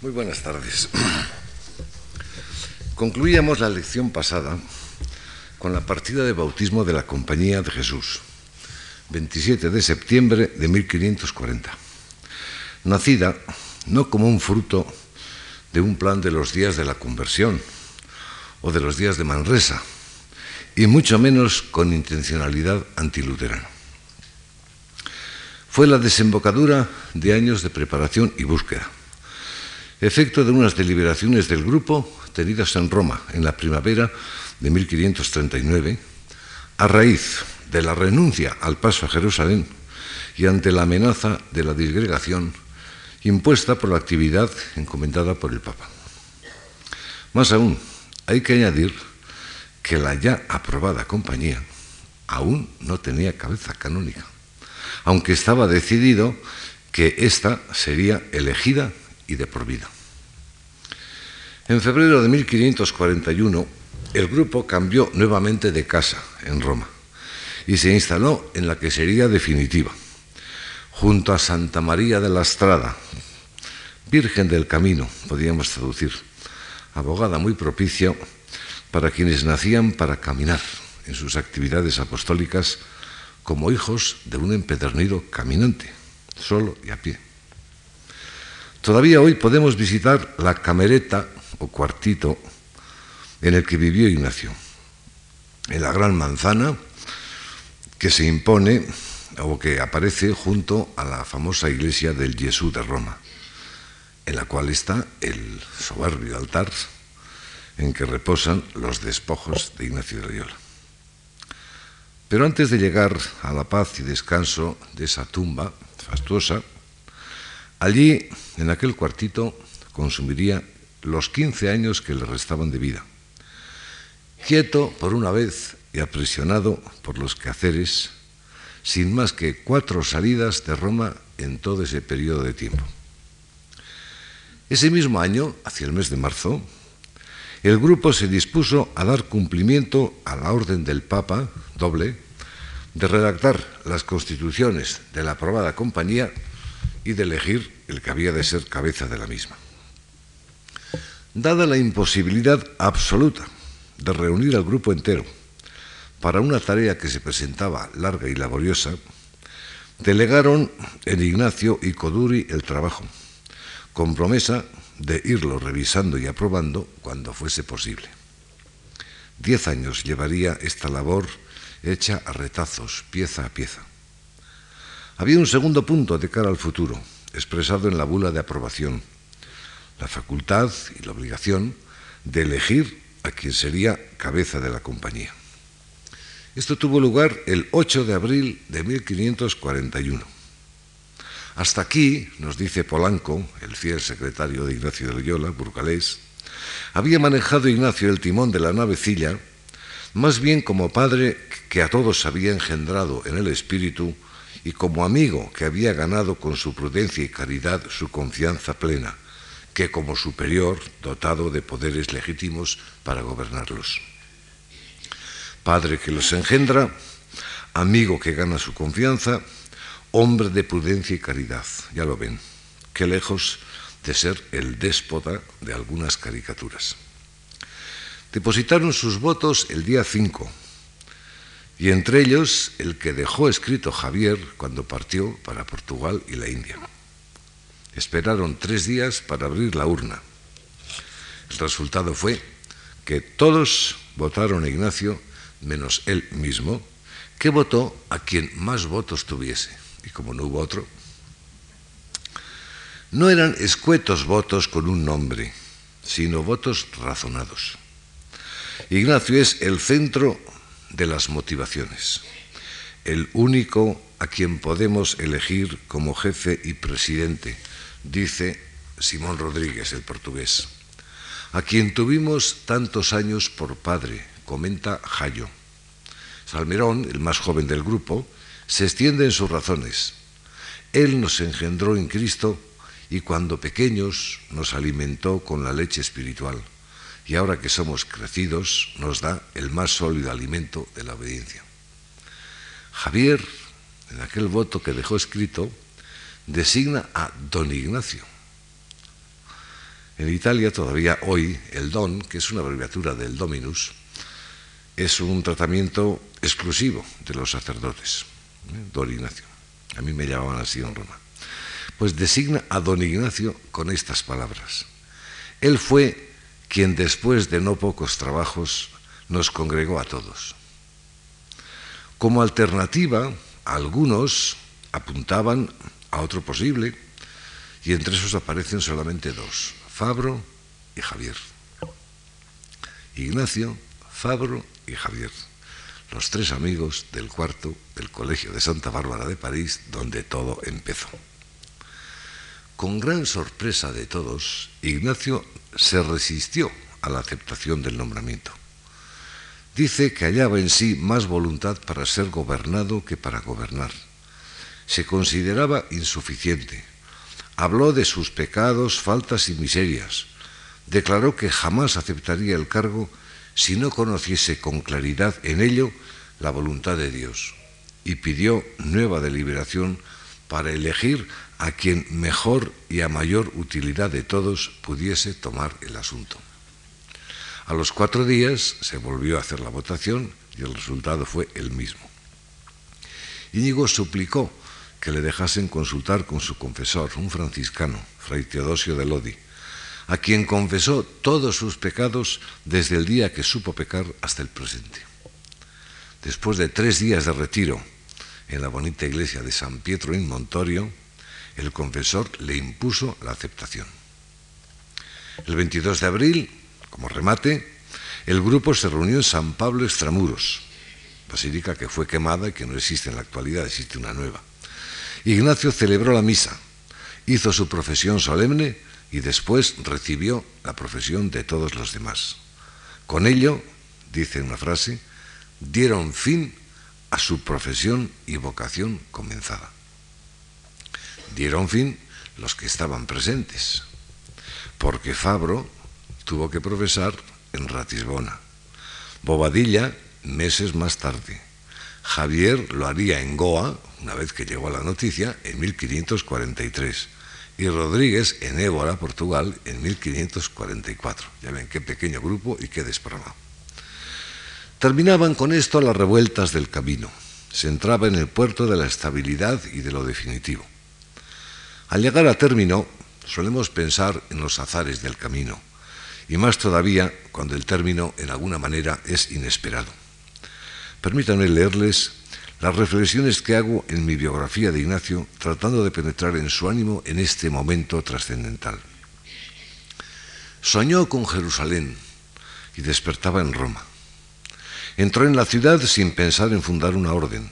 Muy buenas tardes. Concluíamos la lección pasada con la partida de bautismo de la Compañía de Jesús, 27 de septiembre de 1540, nacida no como un fruto de un plan de los días de la conversión o de los días de Manresa, y mucho menos con intencionalidad antiluterana. Fue la desembocadura de años de preparación y búsqueda efecto de unas deliberaciones del grupo tenidas en Roma en la primavera de 1539, a raíz de la renuncia al paso a Jerusalén y ante la amenaza de la disgregación impuesta por la actividad encomendada por el Papa. Más aún, hay que añadir que la ya aprobada compañía aún no tenía cabeza canónica, aunque estaba decidido que ésta sería elegida y de por vida. En febrero de 1541, el grupo cambió nuevamente de casa en Roma y se instaló en la que sería definitiva, junto a Santa María de la Estrada, Virgen del Camino, podríamos traducir, abogada muy propicia para quienes nacían para caminar en sus actividades apostólicas como hijos de un empedernido caminante, solo y a pie. Todavía hoy podemos visitar la camereta o cuartito en el que vivió Ignacio, en la gran manzana que se impone o que aparece junto a la famosa iglesia del Jesús de Roma, en la cual está el soberbio altar en que reposan los despojos de Ignacio de Loyola. Pero antes de llegar a la paz y descanso de esa tumba fastuosa, Allí, en aquel cuartito, consumiría los 15 años que le restaban de vida. Quieto por una vez y aprisionado por los quehaceres, sin más que cuatro salidas de Roma en todo ese periodo de tiempo. Ese mismo año, hacia el mes de marzo, el grupo se dispuso a dar cumplimiento a la orden del Papa, doble, de redactar las constituciones de la aprobada compañía y de elegir el que había de ser cabeza de la misma. Dada la imposibilidad absoluta de reunir al grupo entero para una tarea que se presentaba larga y laboriosa, delegaron en Ignacio y Coduri el trabajo, con promesa de irlo revisando y aprobando cuando fuese posible. Diez años llevaría esta labor hecha a retazos, pieza a pieza. Había un segundo punto de cara al futuro, expresado en la bula de aprobación, la facultad y la obligación de elegir a quien sería cabeza de la compañía. Esto tuvo lugar el 8 de abril de 1541. Hasta aquí, nos dice Polanco, el fiel secretario de Ignacio de Loyola, burgalés, había manejado Ignacio el timón de la navecilla más bien como padre que a todos había engendrado en el espíritu y como amigo que había ganado con su prudencia y caridad su confianza plena, que como superior dotado de poderes legítimos para gobernarlos. Padre que los engendra, amigo que gana su confianza, hombre de prudencia y caridad, ya lo ven, qué lejos de ser el déspota de algunas caricaturas. Depositaron sus votos el día 5 y entre ellos el que dejó escrito Javier cuando partió para Portugal y la India. Esperaron tres días para abrir la urna. El resultado fue que todos votaron a Ignacio, menos él mismo, que votó a quien más votos tuviese. Y como no hubo otro, no eran escuetos votos con un nombre, sino votos razonados. Ignacio es el centro de las motivaciones, el único a quien podemos elegir como jefe y presidente, dice Simón Rodríguez, el portugués, a quien tuvimos tantos años por padre, comenta Jayo. Salmerón, el más joven del grupo, se extiende en sus razones. Él nos engendró en Cristo y cuando pequeños nos alimentó con la leche espiritual y ahora que somos crecidos nos da el más sólido alimento de la obediencia. Javier, en aquel voto que dejó escrito, designa a don Ignacio. En Italia todavía hoy el don, que es una abreviatura del dominus, es un tratamiento exclusivo de los sacerdotes, ¿eh? don Ignacio. A mí me llamaban así en Roma. Pues designa a don Ignacio con estas palabras. Él fue quien después de no pocos trabajos nos congregó a todos. Como alternativa, algunos apuntaban a otro posible, y entre esos aparecen solamente dos, Fabro y Javier. Ignacio, Fabro y Javier, los tres amigos del cuarto del Colegio de Santa Bárbara de París, donde todo empezó. Con gran sorpresa de todos, Ignacio se resistió a la aceptación del nombramiento. Dice que hallaba en sí más voluntad para ser gobernado que para gobernar. Se consideraba insuficiente. Habló de sus pecados, faltas y miserias. Declaró que jamás aceptaría el cargo si no conociese con claridad en ello la voluntad de Dios. Y pidió nueva deliberación para elegir a quien mejor y a mayor utilidad de todos pudiese tomar el asunto. A los cuatro días se volvió a hacer la votación y el resultado fue el mismo. Íñigo suplicó que le dejasen consultar con su confesor, un franciscano, fray Teodosio de Lodi, a quien confesó todos sus pecados desde el día que supo pecar hasta el presente. Después de tres días de retiro en la bonita iglesia de San Pietro in Montorio, el confesor le impuso la aceptación. El 22 de abril, como remate, el grupo se reunió en San Pablo Extramuros, basílica que fue quemada y que no existe en la actualidad, existe una nueva. Ignacio celebró la misa, hizo su profesión solemne y después recibió la profesión de todos los demás. Con ello, dice una frase, dieron fin a su profesión y vocación comenzada dieron fin los que estaban presentes, porque Fabro tuvo que profesar en Ratisbona, Bobadilla meses más tarde, Javier lo haría en Goa, una vez que llegó a la noticia, en 1543, y Rodríguez en Évora, Portugal, en 1544. Ya ven qué pequeño grupo y qué desparramado. Terminaban con esto las revueltas del camino. Se entraba en el puerto de la estabilidad y de lo definitivo. Al llegar a término, solemos pensar en los azares del camino, y más todavía cuando el término en alguna manera es inesperado. Permítanme leerles las reflexiones que hago en mi biografía de Ignacio, tratando de penetrar en su ánimo en este momento trascendental. Soñó con Jerusalén y despertaba en Roma. Entró en la ciudad sin pensar en fundar una orden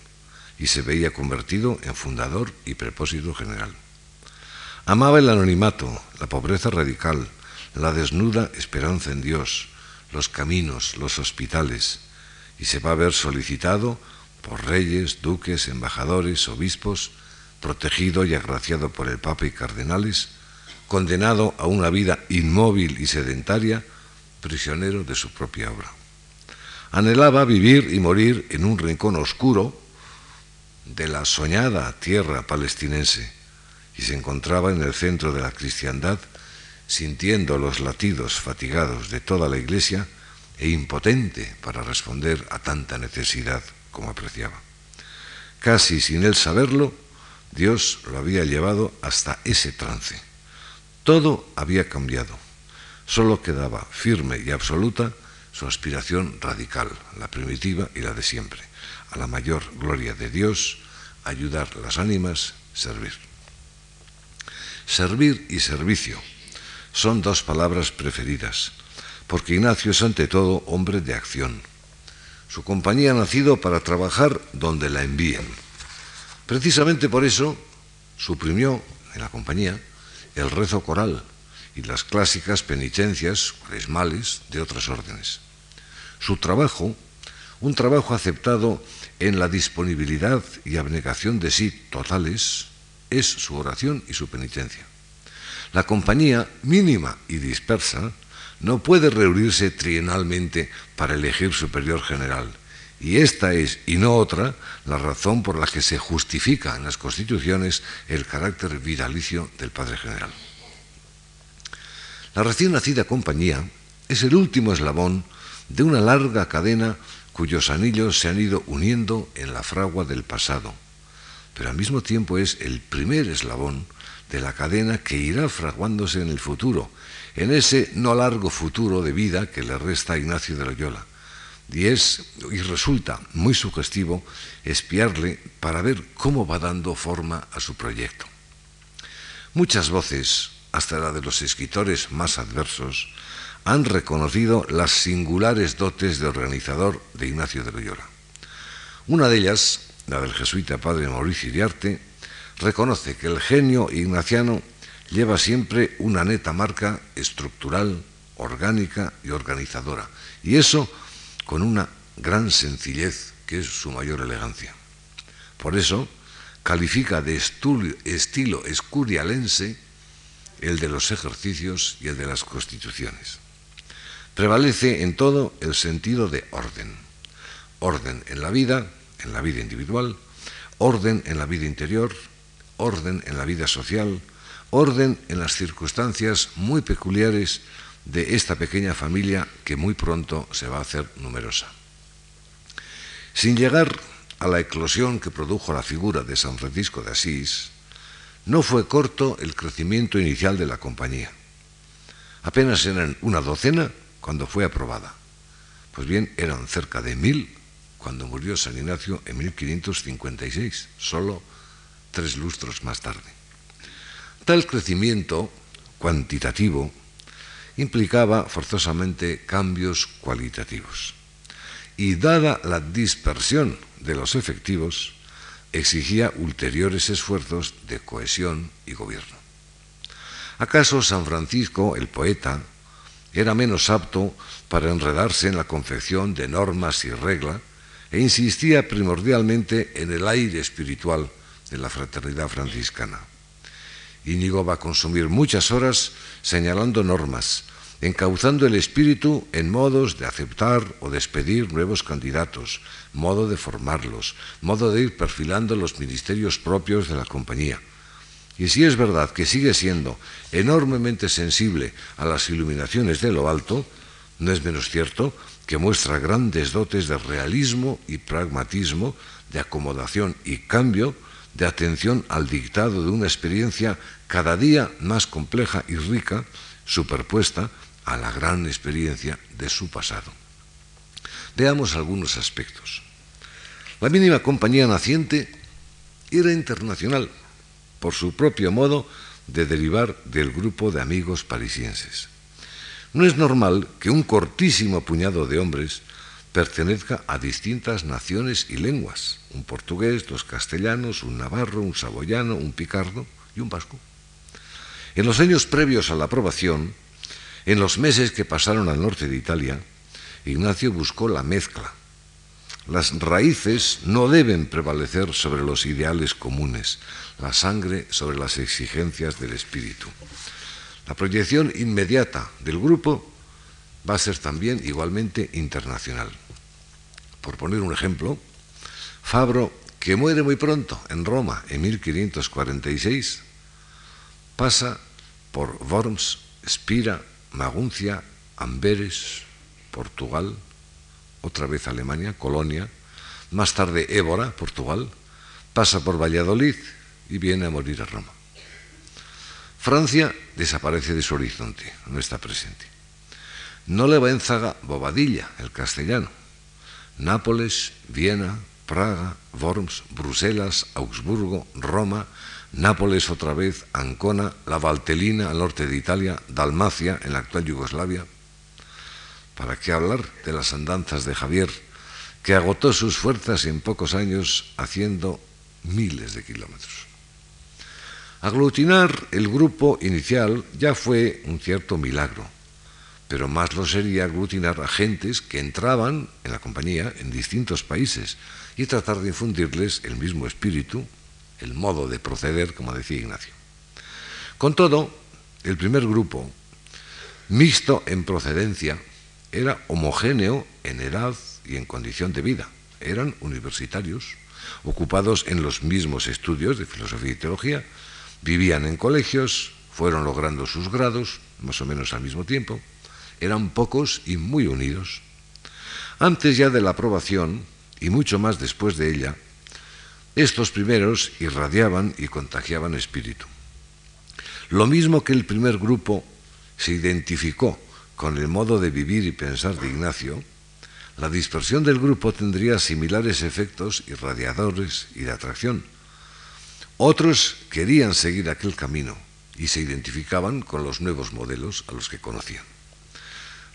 y se veía convertido en fundador y prepósito general. Amaba el anonimato, la pobreza radical, la desnuda esperanza en Dios, los caminos, los hospitales, y se va a ver solicitado por reyes, duques, embajadores, obispos, protegido y agraciado por el Papa y cardenales, condenado a una vida inmóvil y sedentaria, prisionero de su propia obra. Anhelaba vivir y morir en un rincón oscuro de la soñada tierra palestinense, y se encontraba en el centro de la cristiandad, sintiendo los latidos fatigados de toda la iglesia e impotente para responder a tanta necesidad como apreciaba. Casi sin él saberlo, Dios lo había llevado hasta ese trance. Todo había cambiado. Solo quedaba firme y absoluta su aspiración radical, la primitiva y la de siempre, a la mayor gloria de Dios, ayudar las ánimas, servir. Servir y servicio son dos palabras preferidas, porque Ignacio es ante todo hombre de acción. Su compañía ha nacido para trabajar donde la envíen. Precisamente por eso suprimió en la compañía el rezo coral y las clásicas penitencias cuaresmales de otras órdenes. Su trabajo, un trabajo aceptado en la disponibilidad y abnegación de sí totales, es su oración y su penitencia. La compañía mínima y dispersa no puede reunirse trienalmente para elegir superior general. Y esta es, y no otra, la razón por la que se justifica en las constituciones el carácter vitalicio del Padre General. La recién nacida compañía es el último eslabón de una larga cadena cuyos anillos se han ido uniendo en la fragua del pasado, pero al mismo tiempo es el primer eslabón de la cadena que irá fraguándose en el futuro, en ese no largo futuro de vida que le resta a Ignacio de Loyola. Y es y resulta muy sugestivo espiarle para ver cómo va dando forma a su proyecto. Muchas voces, hasta la de los escritores más adversos, han reconocido las singulares dotes de organizador de Ignacio de Loyola. Una de ellas, la del jesuita padre Mauricio Iriarte, reconoce que el genio ignaciano lleva siempre una neta marca estructural, orgánica y organizadora, y eso con una gran sencillez que es su mayor elegancia. Por eso califica de estilo escurialense el de los ejercicios y el de las constituciones. Prevalece en todo el sentido de orden. Orden en la vida, en la vida individual, orden en la vida interior, orden en la vida social, orden en las circunstancias muy peculiares de esta pequeña familia que muy pronto se va a hacer numerosa. Sin llegar a la eclosión que produjo la figura de San Francisco de Asís, no fue corto el crecimiento inicial de la compañía. Apenas eran una docena cuando fue aprobada. Pues bien, eran cerca de mil cuando murió San Ignacio en 1556, solo tres lustros más tarde. Tal crecimiento cuantitativo implicaba forzosamente cambios cualitativos. Y dada la dispersión de los efectivos, exigía ulteriores esfuerzos de cohesión y gobierno. ¿Acaso San Francisco, el poeta, era menos apto para enredarse en la confección de normas y reglas e insistía primordialmente en el aire espiritual de la fraternidad franciscana. Íñigo va a consumir muchas horas señalando normas, encauzando el espíritu en modos de aceptar o despedir nuevos candidatos, modo de formarlos, modo de ir perfilando los ministerios propios de la compañía. Y si es verdad que sigue siendo enormemente sensible a las iluminaciones de lo alto, no es menos cierto que muestra grandes dotes de realismo y pragmatismo, de acomodación y cambio, de atención al dictado de una experiencia cada día más compleja y rica, superpuesta a la gran experiencia de su pasado. Veamos algunos aspectos. La mínima compañía naciente era internacional por su propio modo de derivar del grupo de amigos parisienses. No es normal que un cortísimo puñado de hombres pertenezca a distintas naciones y lenguas, un portugués, dos castellanos, un navarro, un saboyano, un picardo y un vasco. En los años previos a la aprobación, en los meses que pasaron al norte de Italia, Ignacio buscó la mezcla, las raíces no deben prevalecer sobre los ideales comunes, la sangre sobre las exigencias del espíritu. La proyección inmediata del grupo va a ser también igualmente internacional. Por poner un ejemplo, Fabro, que muere muy pronto en Roma en 1546, pasa por Worms, Spira, Maguncia, Amberes, Portugal, otra vez Alemania, Colonia, más tarde Évora, Portugal, pasa por Valladolid y viene a morir a Roma. Francia desaparece de su horizonte, no está presente. No le va en zaga Bobadilla, el castellano. Nápoles, Viena, Praga, Worms, Bruselas, Augsburgo, Roma, Nápoles otra vez, Ancona, la Valtelina al norte de Italia, Dalmacia en la actual Yugoslavia, ¿Para qué hablar de las andanzas de Javier, que agotó sus fuerzas en pocos años haciendo miles de kilómetros? Aglutinar el grupo inicial ya fue un cierto milagro, pero más lo sería aglutinar a gentes que entraban en la compañía en distintos países y tratar de infundirles el mismo espíritu, el modo de proceder, como decía Ignacio. Con todo, el primer grupo, mixto en procedencia, era homogéneo en edad y en condición de vida. Eran universitarios, ocupados en los mismos estudios de filosofía y teología, vivían en colegios, fueron logrando sus grados, más o menos al mismo tiempo, eran pocos y muy unidos. Antes ya de la aprobación, y mucho más después de ella, estos primeros irradiaban y contagiaban espíritu. Lo mismo que el primer grupo se identificó con el modo de vivir y pensar de Ignacio, la dispersión del grupo tendría similares efectos irradiadores y de atracción. Otros querían seguir aquel camino y se identificaban con los nuevos modelos a los que conocían.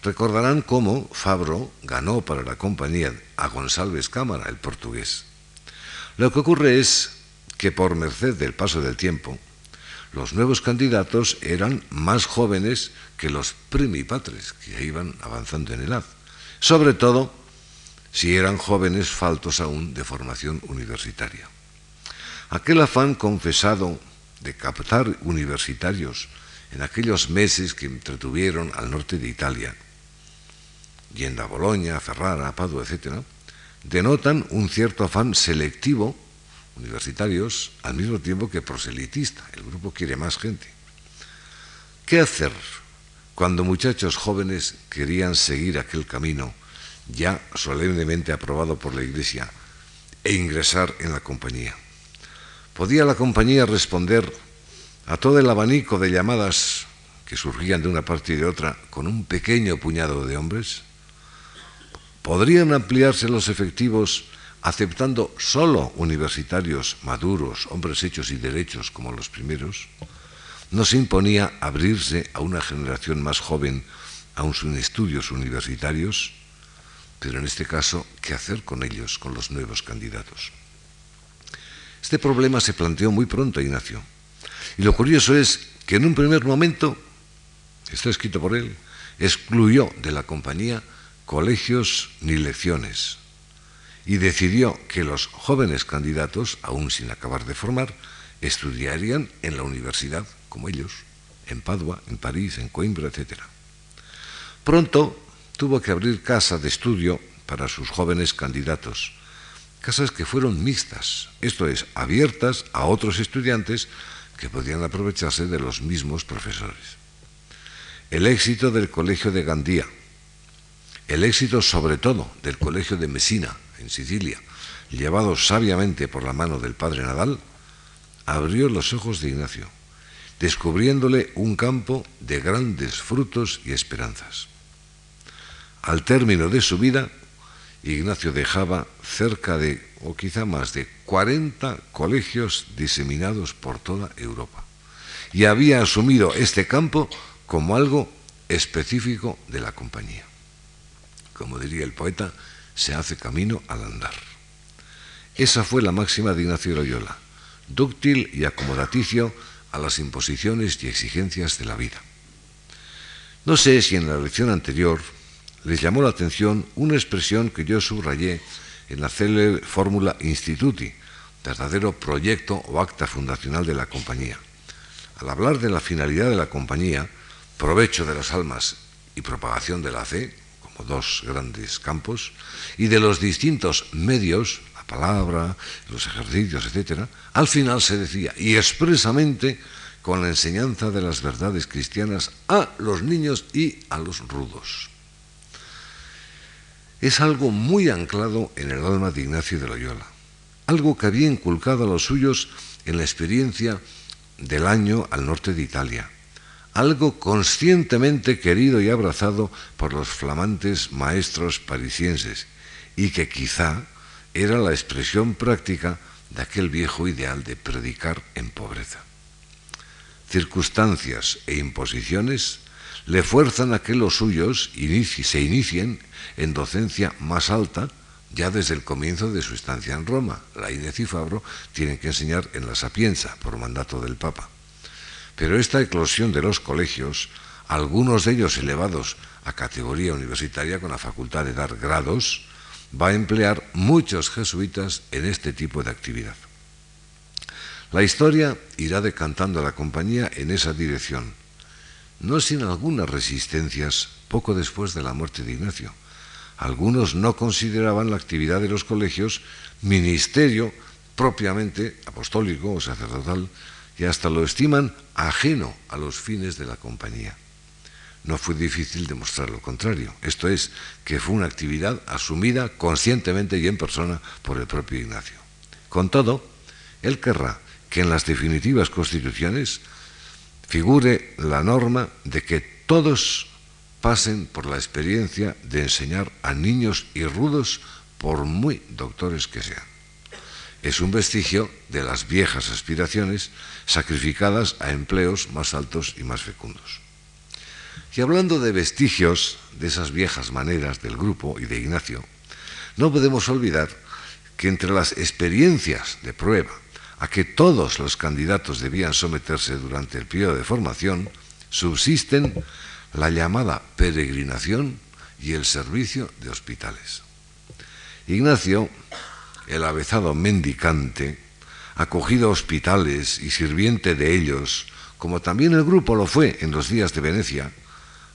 Recordarán cómo Fabro ganó para la compañía a González Cámara, el portugués. Lo que ocurre es que por merced del paso del tiempo, los nuevos candidatos eran más jóvenes que los primipatres que iban avanzando en edad, sobre todo si eran jóvenes faltos aún de formación universitaria. Aquel afán confesado de captar universitarios en aquellos meses que entretuvieron al norte de Italia, yendo a Bolonia, a Ferrara, Padua, etc., denotan un cierto afán selectivo universitarios al mismo tiempo que proselitista. El grupo quiere más gente. ¿Qué hacer cuando muchachos jóvenes querían seguir aquel camino ya solemnemente aprobado por la Iglesia e ingresar en la compañía? ¿Podía la compañía responder a todo el abanico de llamadas que surgían de una parte y de otra con un pequeño puñado de hombres? ¿Podrían ampliarse los efectivos aceptando solo universitarios maduros, hombres hechos y derechos como los primeros, no se imponía abrirse a una generación más joven, aun sin estudios universitarios, pero en este caso, ¿qué hacer con ellos, con los nuevos candidatos? Este problema se planteó muy pronto a Ignacio. Y lo curioso es que en un primer momento, está escrito por él, excluyó de la compañía colegios ni lecciones, y decidió que los jóvenes candidatos, aún sin acabar de formar, estudiarían en la universidad, como ellos, en Padua, en París, en Coimbra, etc. Pronto tuvo que abrir casas de estudio para sus jóvenes candidatos, casas que fueron mixtas, esto es, abiertas a otros estudiantes que podían aprovecharse de los mismos profesores. El éxito del Colegio de Gandía, el éxito sobre todo del Colegio de Messina, en Sicilia, llevado sabiamente por la mano del padre Nadal, abrió los ojos de Ignacio, descubriéndole un campo de grandes frutos y esperanzas. Al término de su vida, Ignacio dejaba cerca de, o quizá más de, 40 colegios diseminados por toda Europa y había asumido este campo como algo específico de la compañía. Como diría el poeta, se hace camino al andar. Esa fue la máxima de Ignacio Loyola, dúctil y acomodaticio a las imposiciones y exigencias de la vida. No sé si en la lección anterior les llamó la atención una expresión que yo subrayé en la célebre fórmula Instituti, verdadero proyecto o acta fundacional de la compañía. Al hablar de la finalidad de la compañía, provecho de las almas y propagación de la fe, dos grandes campos, y de los distintos medios, la palabra, los ejercicios, etc., al final se decía, y expresamente con la enseñanza de las verdades cristianas a los niños y a los rudos. Es algo muy anclado en el alma de Ignacio de Loyola, algo que había inculcado a los suyos en la experiencia del año al norte de Italia algo conscientemente querido y abrazado por los flamantes maestros parisienses y que quizá era la expresión práctica de aquel viejo ideal de predicar en pobreza. Circunstancias e imposiciones le fuerzan a que los suyos se inicien en docencia más alta ya desde el comienzo de su estancia en Roma. La Inés y Fabro tienen que enseñar en la Sapienza por mandato del Papa. Pero esta eclosión de los colegios, algunos de ellos elevados a categoría universitaria con la facultad de dar grados, va a emplear muchos jesuitas en este tipo de actividad. La historia irá decantando a la compañía en esa dirección, no sin algunas resistencias poco después de la muerte de Ignacio. Algunos no consideraban la actividad de los colegios ministerio propiamente apostólico o sacerdotal, y hasta lo estiman ajeno a los fines de la compañía. no fue difícil demostrar lo contrario. Esto es, que fue una actividad asumida conscientemente y en persona por el propio Ignacio. Con todo, él querrá que en las definitivas constituciones figure la norma de que todos pasen por la experiencia de enseñar a niños y rudos por muy doctores que sean. Es un vestigio de las viejas aspiraciones sacrificadas a empleos más altos y más fecundos. Y hablando de vestigios de esas viejas maneras del grupo y de Ignacio, no podemos olvidar que entre las experiencias de prueba a que todos los candidatos debían someterse durante el periodo de formación, subsisten la llamada peregrinación y el servicio de hospitales. Ignacio, el avezado mendicante, acogido a hospitales y sirviente de ellos, como también el grupo lo fue en los días de Venecia,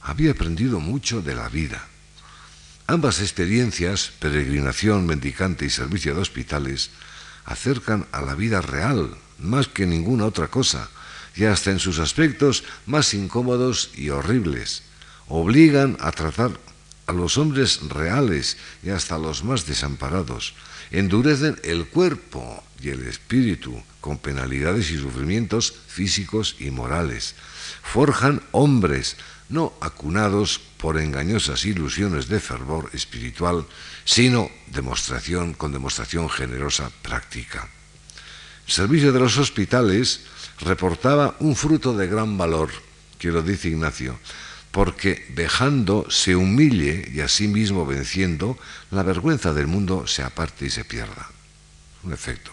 había aprendido mucho de la vida. Ambas experiencias, peregrinación, mendicante y servicio de hospitales, acercan a la vida real más que ninguna otra cosa, y hasta en sus aspectos más incómodos y horribles. Obligan a tratar a los hombres reales y hasta a los más desamparados. Endurecen el cuerpo y el espíritu con penalidades y sufrimientos físicos y morales. Forjan hombres no acunados por engañosas ilusiones de fervor espiritual, sino demostración con demostración generosa práctica. El servicio de los hospitales reportaba un fruto de gran valor, que lo dice Ignacio, porque vejando se humille y asimismo venciendo, la vergüenza del mundo se aparte y se pierda. Un efecto.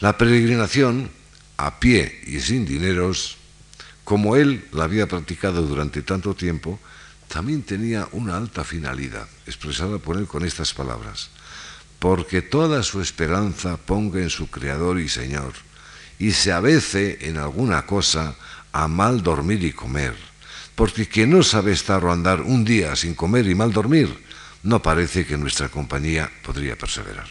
La peregrinación, a pie y sin dineros, como él la había practicado durante tanto tiempo, también tenía una alta finalidad, expresada por él con estas palabras, porque toda su esperanza ponga en su Creador y Señor, y se avece en alguna cosa a mal dormir y comer, porque quien no sabe estar o andar un día sin comer y mal dormir, no parece que nuestra compañía podría perseverar.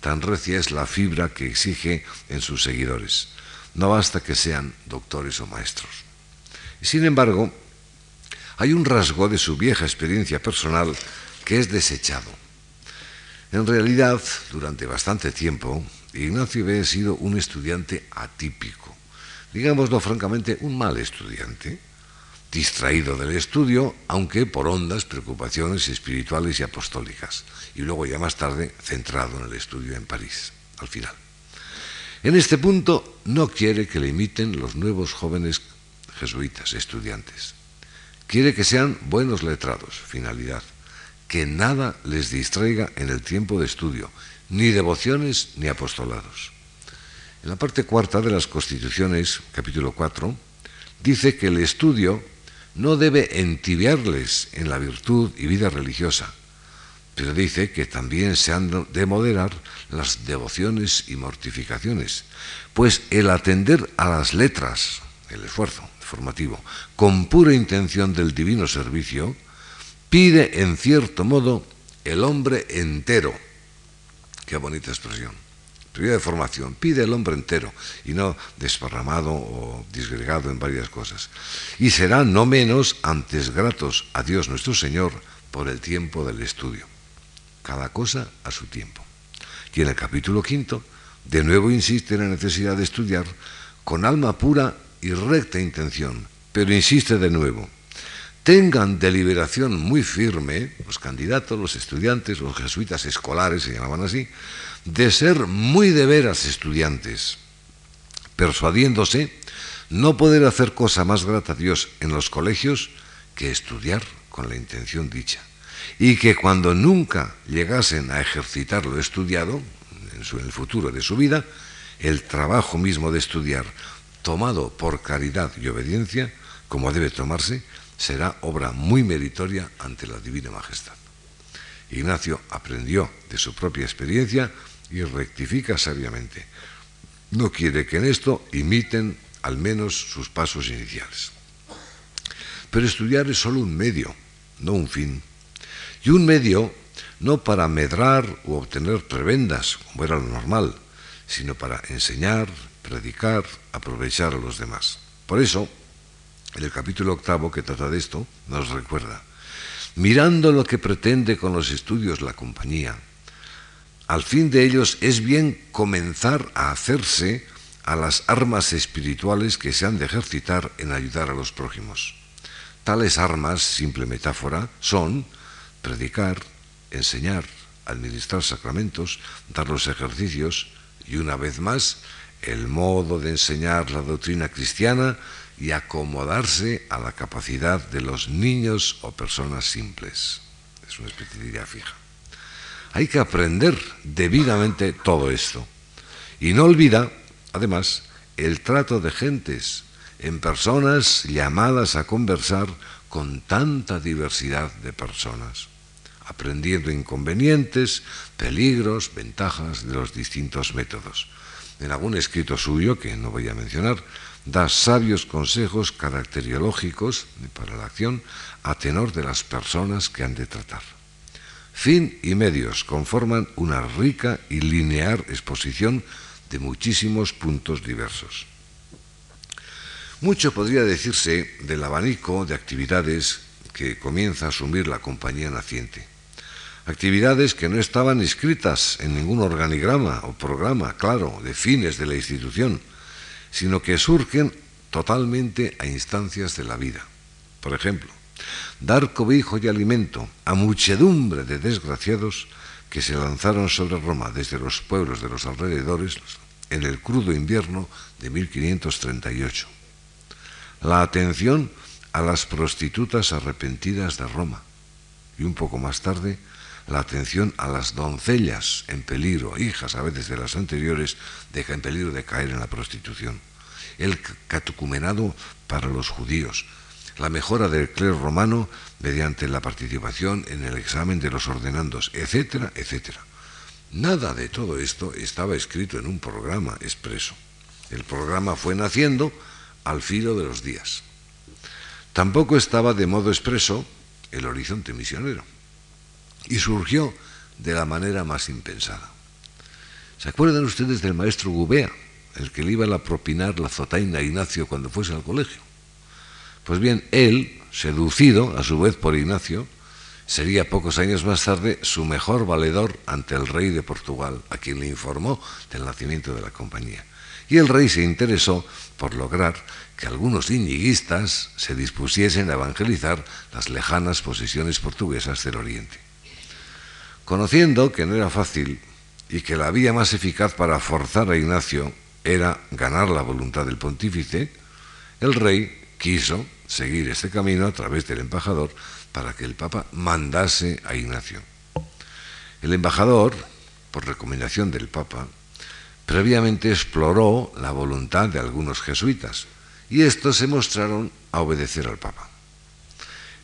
Tan recia es la fibra que exige en sus seguidores. No basta que sean doctores o maestros. Sin embargo, hay un rasgo de su vieja experiencia personal que es desechado. En realidad, durante bastante tiempo, Ignacio había sido un estudiante atípico, digámoslo francamente, un mal estudiante, distraído del estudio, aunque por hondas preocupaciones espirituales y apostólicas, y luego ya más tarde centrado en el estudio en París, al final. En este punto no quiere que le imiten los nuevos jóvenes jesuitas, estudiantes. Quiere que sean buenos letrados, finalidad, que nada les distraiga en el tiempo de estudio, ni devociones ni apostolados. En la parte cuarta de las Constituciones, capítulo 4, dice que el estudio no debe entibiarles en la virtud y vida religiosa, pero dice que también se han de moderar las devociones y mortificaciones, pues el atender a las letras, el esfuerzo formativo, con pura intención del divino servicio, pide en cierto modo el hombre entero. Qué bonita expresión. Prioridad de formación, pide el hombre entero y no desparramado o disgregado en varias cosas. Y será no menos antes gratos a Dios nuestro Señor por el tiempo del estudio cada cosa a su tiempo. Y en el capítulo quinto, de nuevo insiste en la necesidad de estudiar con alma pura y recta intención, pero insiste de nuevo, tengan deliberación muy firme, los candidatos, los estudiantes, los jesuitas escolares se llamaban así, de ser muy de veras estudiantes, persuadiéndose no poder hacer cosa más grata a Dios en los colegios que estudiar con la intención dicha. Y que cuando nunca llegasen a ejercitar lo estudiado, en, el futuro de su vida, el trabajo mismo de estudiar, tomado por caridad y obediencia, como debe tomarse, será obra muy meritoria ante la Divina Majestad. Ignacio aprendió de su propia experiencia y rectifica sabiamente. No quiere que en esto imiten al menos sus pasos iniciales. Pero estudiar es solo un medio, no un fin y un medio no para medrar u obtener prebendas, como era lo normal, sino para enseñar, predicar, aprovechar a los demás. Por eso, en el capítulo octavo que trata de esto, nos recuerda, mirando lo que pretende con los estudios la compañía, al fin de ellos es bien comenzar a hacerse a las armas espirituales que se han de ejercitar en ayudar a los prójimos. Tales armas, simple metáfora, son predicar, enseñar, administrar sacramentos, dar los ejercicios y una vez más el modo de enseñar la doctrina cristiana y acomodarse a la capacidad de los niños o personas simples. Es una especialidad fija. Hay que aprender debidamente todo esto. Y no olvida, además, el trato de gentes en personas llamadas a conversar con tanta diversidad de personas, aprendiendo inconvenientes, peligros, ventajas de los distintos métodos. En algún escrito suyo, que no voy a mencionar, da sabios consejos caracteriológicos para la acción a tenor de las personas que han de tratar. Fin y medios conforman una rica y lineal exposición de muchísimos puntos diversos. Mucho podría decirse del abanico de actividades que comienza a asumir la compañía naciente. Actividades que no estaban inscritas en ningún organigrama o programa claro de fines de la institución, sino que surgen totalmente a instancias de la vida. Por ejemplo, dar cobijo y alimento a muchedumbre de desgraciados que se lanzaron sobre Roma desde los pueblos de los alrededores en el crudo invierno de 1538. La atención a las prostitutas arrepentidas de Roma y un poco más tarde la atención a las doncellas en peligro, hijas a veces de las anteriores, deja en peligro de caer en la prostitución. El catucumenado para los judíos, la mejora del clero romano mediante la participación en el examen de los ordenandos, etcétera, etcétera. Nada de todo esto estaba escrito en un programa expreso. El programa fue naciendo al filo de los días. Tampoco estaba de modo expreso el horizonte misionero y surgió de la manera más impensada. ¿Se acuerdan ustedes del maestro Gubea, el que le iba a propinar la zotaina a Ignacio cuando fuese al colegio? Pues bien, él, seducido a su vez por Ignacio, sería pocos años más tarde su mejor valedor ante el rey de Portugal, a quien le informó del nacimiento de la compañía. Y el rey se interesó por lograr que algunos iñiguistas se dispusiesen a evangelizar las lejanas posesiones portuguesas del Oriente. Conociendo que no era fácil y que la vía más eficaz para forzar a Ignacio era ganar la voluntad del pontífice, el rey quiso seguir este camino a través del embajador para que el Papa mandase a Ignacio. El embajador, por recomendación del Papa, previamente exploró la voluntad de algunos jesuitas y estos se mostraron a obedecer al Papa.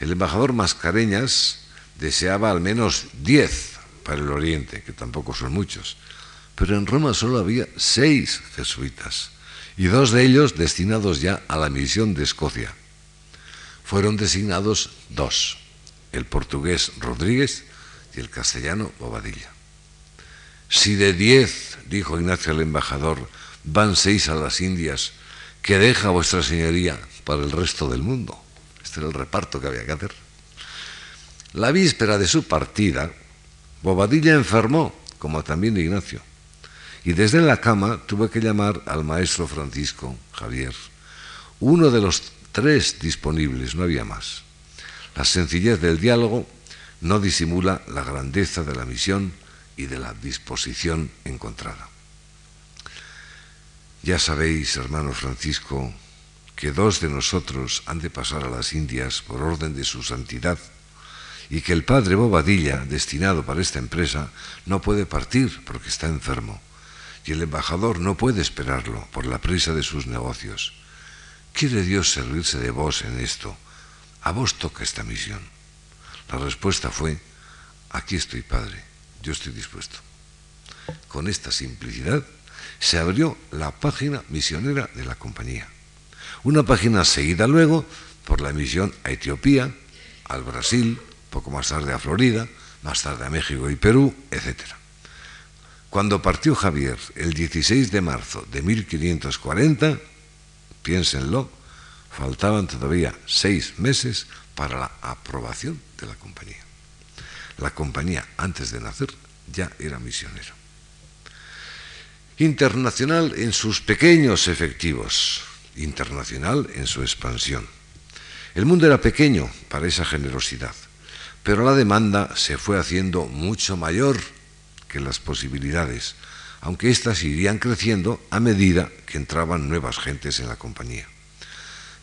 El embajador Mascareñas deseaba al menos diez para el Oriente, que tampoco son muchos, pero en Roma solo había seis jesuitas y dos de ellos destinados ya a la misión de Escocia. Fueron designados dos, el portugués Rodríguez y el castellano Bobadilla. Si de diez, dijo Ignacio al embajador, van seis a las Indias, que deja vuestra señoría para el resto del mundo. Este era el reparto que había que hacer. La víspera de su partida, Bobadilla enfermó, como también Ignacio. Y desde la cama tuve que llamar al maestro Francisco Javier, uno de los tres disponibles, no había más. La sencillez del diálogo no disimula la grandeza de la misión y de la disposición encontrada. Ya sabéis, hermano Francisco, que dos de nosotros han de pasar a las Indias por orden de su santidad y que el padre Bobadilla, destinado para esta empresa, no puede partir porque está enfermo y el embajador no puede esperarlo por la prisa de sus negocios. ¿Quiere Dios servirse de vos en esto? A vos toca esta misión. La respuesta fue, aquí estoy, Padre, yo estoy dispuesto. Con esta simplicidad se abrió la página misionera de la compañía. Una página seguida luego por la misión a Etiopía, al Brasil, poco más tarde a Florida, más tarde a México y Perú, etcétera. Cuando partió Javier el 16 de marzo de 1540, piénsenlo, faltaban todavía seis meses para la aprobación de la compañía. La compañía, antes de nacer, ya era misionero. Internacional en sus pequeños efectivos, internacional en su expansión. El mundo era pequeño para esa generosidad, pero la demanda se fue haciendo mucho mayor que las posibilidades, aunque éstas irían creciendo a medida que entraban nuevas gentes en la compañía.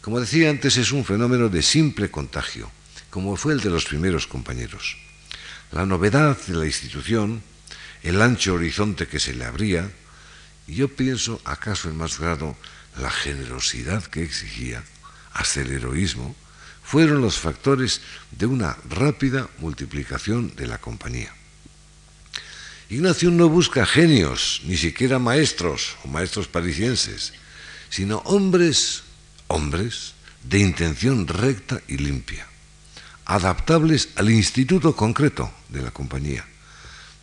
Como decía antes, es un fenómeno de simple contagio, como fue el de los primeros compañeros. La novedad de la institución, el ancho horizonte que se le abría, y yo pienso, acaso en más grado, la generosidad que exigía, hasta el heroísmo, fueron los factores de una rápida multiplicación de la compañía. Ignacio no busca genios, ni siquiera maestros o maestros parisienses, sino hombres, hombres de intención recta y limpia, adaptables al instituto concreto de la compañía,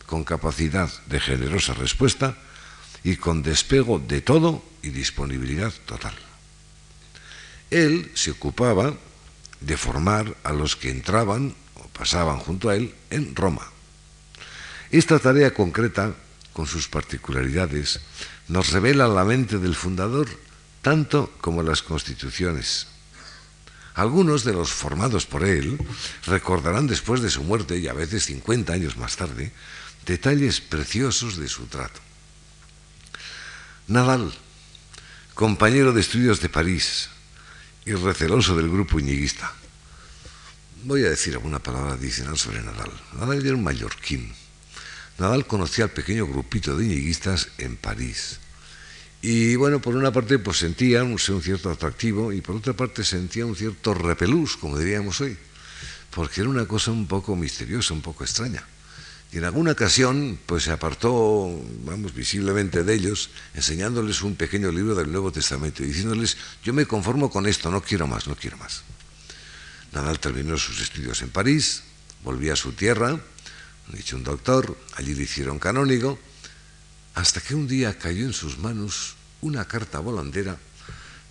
con capacidad de generosa respuesta y con despego de todo y disponibilidad total. Él se ocupaba de formar a los que entraban o pasaban junto a él en Roma. Esta tarea concreta, con sus particularidades, nos revela la mente del fundador tanto como las constituciones. Algunos de los formados por él recordarán después de su muerte, y a veces 50 años más tarde, detalles preciosos de su trato. Nadal, compañero de estudios de París y receloso del grupo iñiguista. Voy a decir alguna palabra adicional sobre Nadal. Nadal era un mallorquín. Nadal conocía al pequeño grupito de iñiguistas en París. Y bueno, por una parte pues sentía un, un cierto atractivo y por otra parte sentía un cierto repelús, como diríamos hoy, porque era una cosa un poco misteriosa, un poco extraña. Y en alguna ocasión, pues se apartó, vamos, visiblemente de ellos, enseñándoles un pequeño libro del Nuevo Testamento y diciéndoles, yo me conformo con esto, no quiero más, no quiero más. Nadal terminó sus estudios en París, volvió a su tierra, dicho un doctor, allí le hicieron canónigo, hasta que un día cayó en sus manos una carta volandera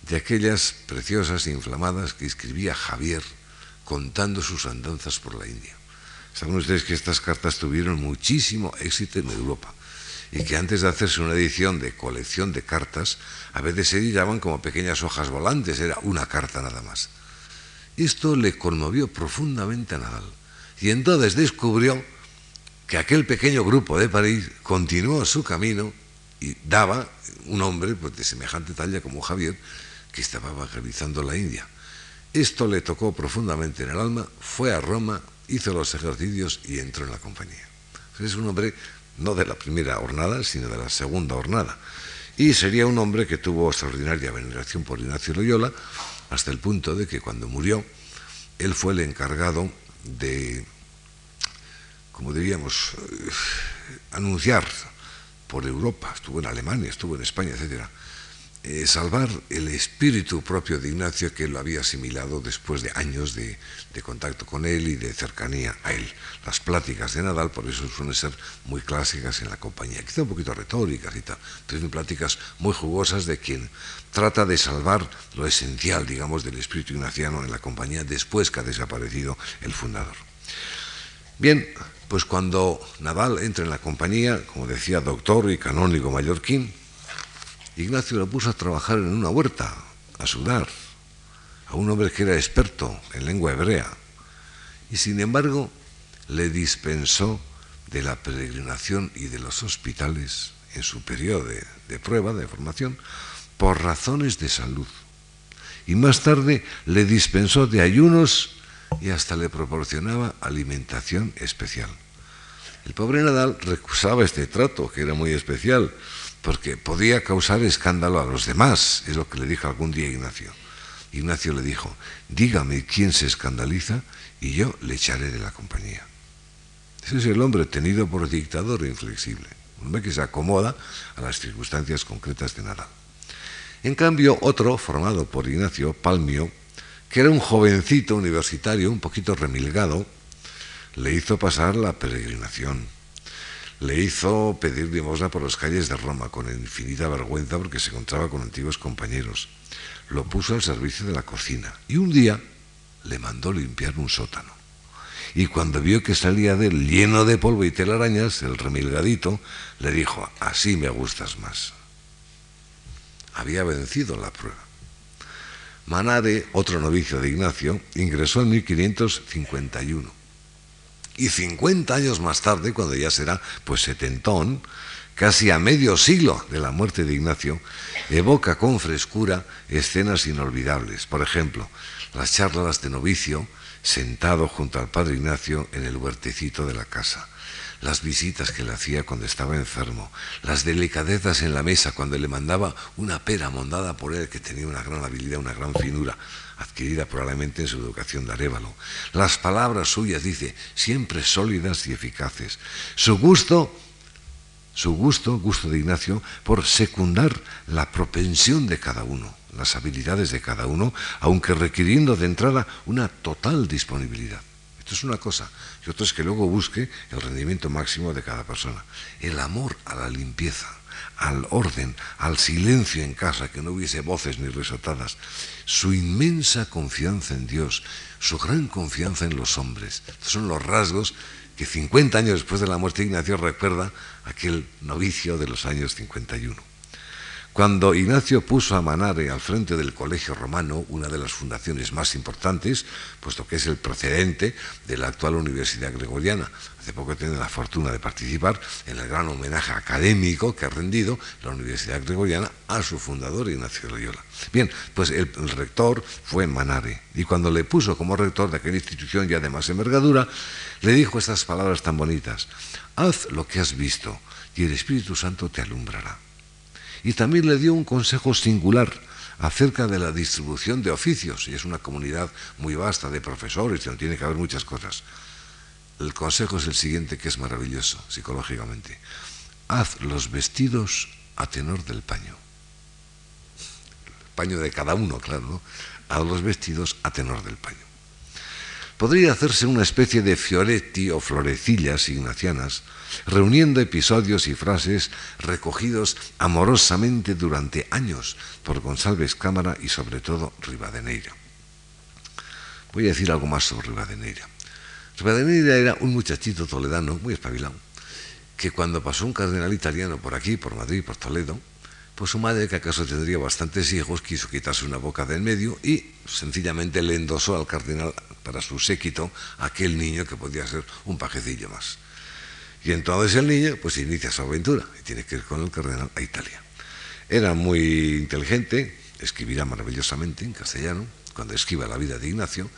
de aquellas preciosas e inflamadas que escribía Javier contando sus andanzas por la India. Saben ustedes que estas cartas tuvieron muchísimo éxito en Europa y que antes de hacerse una edición de colección de cartas, a veces se editaban como pequeñas hojas volantes, era una carta nada más. Esto le conmovió profundamente a Nadal y entonces descubrió que aquel pequeño grupo de París continuó su camino y daba un hombre pues, de semejante talla como Javier que estaba evangelizando la India. Esto le tocó profundamente en el alma, fue a Roma, hizo los ejercicios y entró en la compañía. Es un hombre no de la primera hornada, sino de la segunda hornada. Y sería un hombre que tuvo extraordinaria veneración por Ignacio Loyola, hasta el punto de que cuando murió, él fue el encargado de, como diríamos, eh, anunciar por Europa, estuvo en Alemania, estuvo en España, etcétera, eh, salvar el espíritu propio de Ignacio que lo había asimilado después de años de, contacto con él y de cercanía a él. Las pláticas de Nadal, por eso suelen ser muy clásicas en la compañía, quizá un poquito retóricas y tal, pero son pláticas muy jugosas de quien trata de salvar lo esencial, digamos, del espíritu ignaciano en la compañía después que ha desaparecido el fundador. Bien, pues cuando Nadal entra en la compañía, como decía, doctor y canónigo mallorquín, Ignacio lo puso a trabajar en una huerta, a sudar, a un hombre que era experto en lengua hebrea, y sin embargo le dispensó de la peregrinación y de los hospitales en su periodo de, prueba, de formación, por razones de salud. Y más tarde le dispensó de ayunos y hasta le proporcionaba alimentación especial. El pobre Nadal recusaba este trato, que era muy especial, porque podía causar escándalo a los demás, es lo que le dijo algún día Ignacio. Ignacio le dijo, dígame quién se escandaliza y yo le echaré de la compañía. Ese es el hombre tenido por dictador e inflexible, un hombre que se acomoda a las circunstancias concretas de Nadal. En cambio, otro, formado por Ignacio, Palmio, que era un jovencito universitario, un poquito remilgado, le hizo pasar la peregrinación le hizo pedir limosna por las calles de Roma con infinita vergüenza porque se encontraba con antiguos compañeros. lo puso al servicio de la cocina y un día le mandó limpiar un sótano. Y cuando vio que salía de él lleno de polvo y telarañas, el remilgadito le dijo, así me gustas más. Había vencido la prueba. Manare, otro novicio de Ignacio, ingresó en 1551. Y 50 años más tarde, cuando ya será pues setentón, casi a medio siglo de la muerte de Ignacio, evoca con frescura escenas inolvidables. Por ejemplo, las charlas de novicio sentado junto al padre Ignacio en el huertecito de la casa, las visitas que le hacía cuando estaba enfermo, las delicadezas en la mesa cuando le mandaba una pera mondada por él que tenía una gran habilidad, una gran finura, adquirida probablemente en su educación de Arévalo. Las palabras suyas, dice, siempre sólidas y eficaces. Su gusto su gusto, gusto de Ignacio, por secundar la propensión de cada uno, las habilidades de cada uno, aunque requiriendo de entrada una total disponibilidad. Esto es una cosa. Y otra es que luego busque el rendimiento máximo de cada persona. El amor a la limpieza, al orden, al silencio en casa, que no hubiese voces ni resaltadas. Su inmensa confianza en Dios, su gran confianza en los hombres. Estos son los rasgos que 50 años después de la muerte de Ignacio recuerda aquel novicio de los años 51. Cuando Ignacio puso a Manare al frente del Colegio Romano, una de las fundaciones más importantes, puesto que es el procedente de la actual Universidad Gregoriana, hace poco he tenido la fortuna de participar en el gran homenaje académico que ha rendido la Universidad Gregoriana a su fundador, Ignacio Loyola. Bien, pues el, rector fue Manare, y cuando le puso como rector de aquella institución ya de más envergadura, le dijo estas palabras tan bonitas, haz lo que has visto y el Espíritu Santo te alumbrará y también le dio un consejo singular acerca de la distribución de oficios, y es una comunidad muy vasta de profesores, donde tiene que haber muchas cosas. El consejo es el siguiente, que es maravilloso psicológicamente. Haz los vestidos a tenor del paño. El paño de cada uno, claro. Haz los vestidos a tenor del paño. Podría hacerse una especie de fioretti o florecillas ignacianas, reuniendo episodios y frases recogidos amorosamente durante años por González Cámara y sobre todo Rivadeneira. Voy a decir algo más sobre Rivadeneira. Rivadeneira era un muchachito toledano, muy espabilado, que cuando pasó un cardenal italiano por aquí, por Madrid, por Toledo, pues su madre, que acaso tendría bastantes hijos, quiso quitarse una boca del medio y sencillamente le endosó al cardenal para su séquito aquel niño que podía ser un pajecillo más. Y entonces el niño pues inicia su aventura y tiene que ir con el cardenal a Italia. Era muy inteligente, escribirá maravillosamente en castellano, cuando escriba la vida de Ignacio,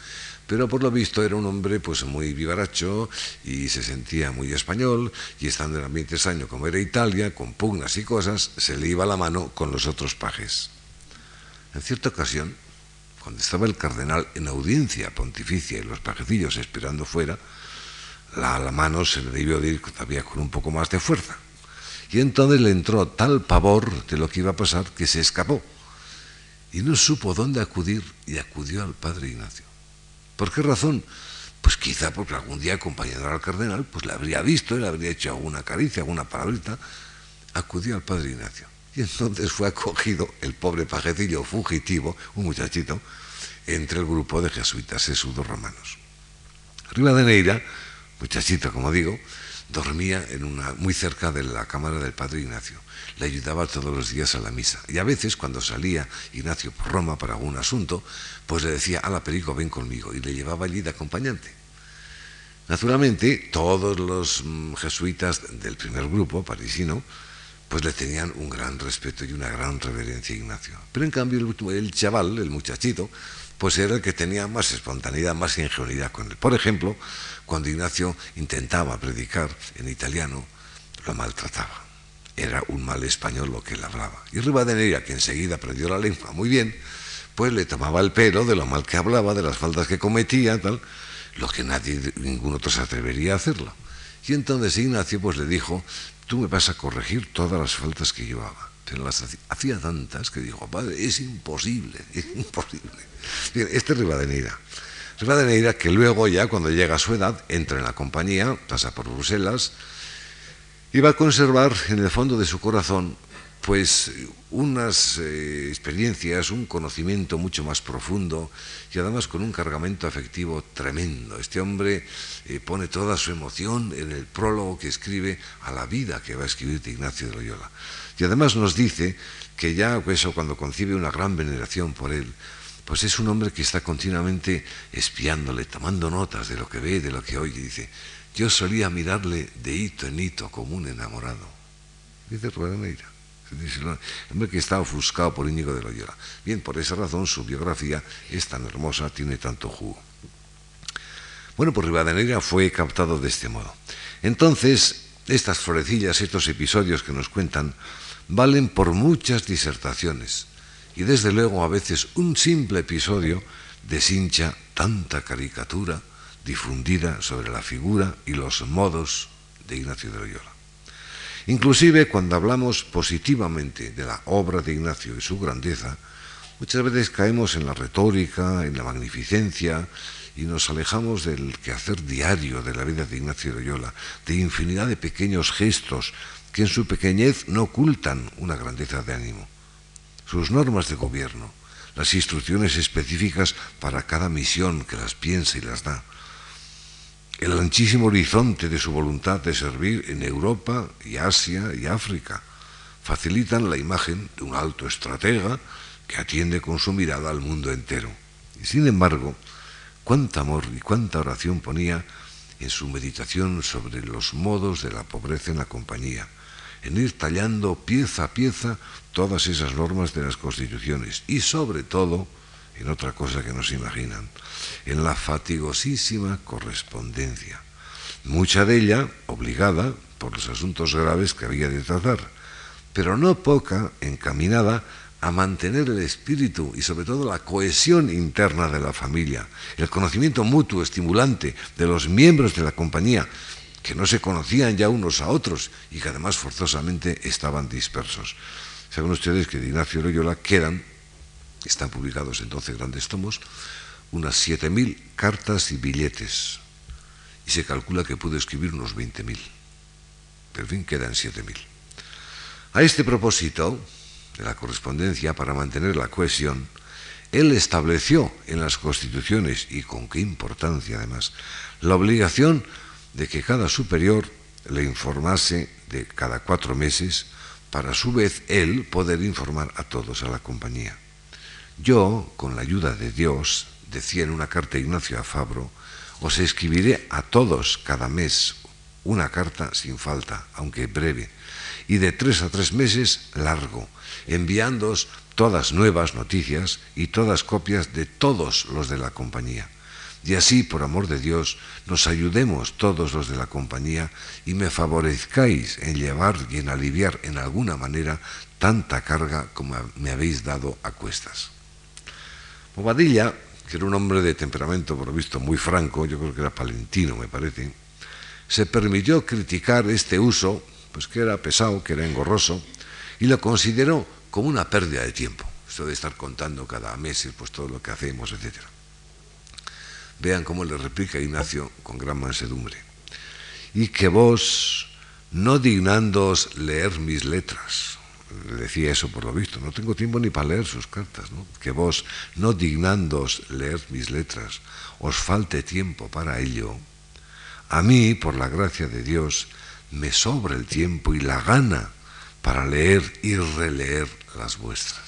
pero por lo visto era un hombre pues muy vivaracho y se sentía muy español y estando en ambiente extraño como era Italia, con pugnas y cosas, se le iba la mano con los otros pajes. En cierta ocasión, cuando estaba el cardenal en audiencia pontificia y los pajecillos esperando fuera, la, la mano se le debió de ir todavía con un poco más de fuerza. Y entonces le entró tal pavor de lo que iba a pasar que se escapó y no supo dónde acudir y acudió al padre Ignacio. ¿Por qué razón? Pues quizá porque algún día acompañando al cardenal, pues le habría visto, le habría hecho alguna caricia, alguna palabrita, acudió al padre Ignacio. Y entonces fue acogido el pobre pajecillo fugitivo, un muchachito, entre el grupo de jesuitas sesudos romanos. Neira, muchachito como digo, dormía una, muy cerca de la cámara del padre Ignacio. Le ayudaba todos los días a la misa. Y a veces, cuando salía Ignacio por Roma para algún asunto, pues le decía, a la perico, ven conmigo. Y le llevaba allí de acompañante. Naturalmente, todos los mm, jesuitas del primer grupo parisino, pues le tenían un gran respeto y una gran reverencia a Ignacio. Pero en cambio el chaval, el muchachito, pues era el que tenía más espontaneidad, más ingenuidad con él. Por ejemplo, cuando Ignacio intentaba predicar en italiano, lo maltrataba. Era un mal español lo que él hablaba. Y Rivadeneira, que enseguida aprendió la lengua muy bien, pues le tomaba el pelo de lo mal que hablaba, de las faltas que cometía, tal, lo que nadie, ningún otro se atrevería a hacerlo. Y entonces Ignacio pues le dijo, tú me vas a corregir todas las faltas que llevaba. Pero las hacía, tantas que dijo, padre, es imposible, es imposible. Bien, este es Rivadeneira. Rivadeneira que luego ya cuando llega a su edad entra en la compañía, pasa por Bruselas y va a conservar en el fondo de su corazón pues unas eh, experiencias, un conocimiento mucho más profundo y además con un cargamento afectivo tremendo. Este hombre eh, pone toda su emoción en el prólogo que escribe a la vida que va a escribir de Ignacio de Loyola. Y además nos dice que ya pues, eso cuando concibe una gran veneración por él, pues es un hombre que está continuamente espiándole, tomando notas de lo que ve, de lo que oye. Dice, yo solía mirarle de hito en hito como un enamorado. Dice Ruedaneira. El hombre que está ofuscado por Íñigo de Loyola. Bien, por esa razón su biografía es tan hermosa, tiene tanto jugo. Bueno, pues Rivadeneira fue captado de este modo. Entonces, estas florecillas, estos episodios que nos cuentan, valen por muchas disertaciones. Y desde luego a veces un simple episodio deshincha tanta caricatura difundida sobre la figura y los modos de Ignacio de Loyola. Inclusive cuando hablamos positivamente de la obra de Ignacio y su grandeza, muchas veces caemos en la retórica, en la magnificencia y nos alejamos del quehacer diario de la vida de Ignacio de Loyola, de infinidad de pequeños gestos que en su pequeñez no ocultan una grandeza de ánimo. Sus normas de gobierno, las instrucciones específicas para cada misión que las piensa y las da, el anchísimo horizonte de su voluntad de servir en Europa y Asia y África. Facilitan la imagen de un alto estratega que atiende con su mirada al mundo entero. Y sin embargo, cuánta amor y cuánta oración ponía en su meditación sobre los modos de la pobreza en la compañía, en ir tallando pieza a pieza todas esas normas de las constituciones y sobre todo en otra cosa que no se imaginan, en la fatigosísima correspondencia, mucha de ella obligada por los asuntos graves que había de tratar, pero no poca encaminada a mantener el espíritu y sobre todo la cohesión interna de la familia, el conocimiento mutuo estimulante de los miembros de la compañía, que no se conocían ya unos a otros y que además forzosamente estaban dispersos. Saben ustedes que de Ignacio Loyola quedan, están publicados en 12 grandes tomos, unas 7.000 cartas y billetes. Y se calcula que pudo escribir unos 20.000. Pero en fin, quedan 7.000. A este propósito de la correspondencia, para mantener la cohesión, él estableció en las constituciones, y con qué importancia además, la obligación de que cada superior le informase de cada cuatro meses para a su vez él poder informar a todos a la compañía. Yo, con la ayuda de Dios, decía en una carta Ignacio a Fabro, os escribiré a todos cada mes una carta sin falta, aunque breve, y de tres a tres meses largo, enviándoos todas nuevas noticias y todas copias de todos los de la compañía. Y así, por amor de Dios, nos ayudemos todos los de la compañía y me favorezcáis en llevar y en aliviar en alguna manera tanta carga como me habéis dado a cuestas. Bobadilla que era un hombre de temperamento, por lo visto, muy franco, yo creo que era palentino, me parece, se permitió criticar este uso, pues que era pesado, que era engorroso, y lo consideró como una pérdida de tiempo, esto de estar contando cada mes pues todo lo que hacemos, etc. Vean cómo le replica Ignacio con gran mansedumbre. Y que vos, no dignándoos leer mis letras, le decía eso por lo visto, no tengo tiempo ni para leer sus cartas, ¿no? que vos, no dignándoos leer mis letras, os falte tiempo para ello, a mí, por la gracia de Dios, me sobra el tiempo y la gana para leer y releer las vuestras.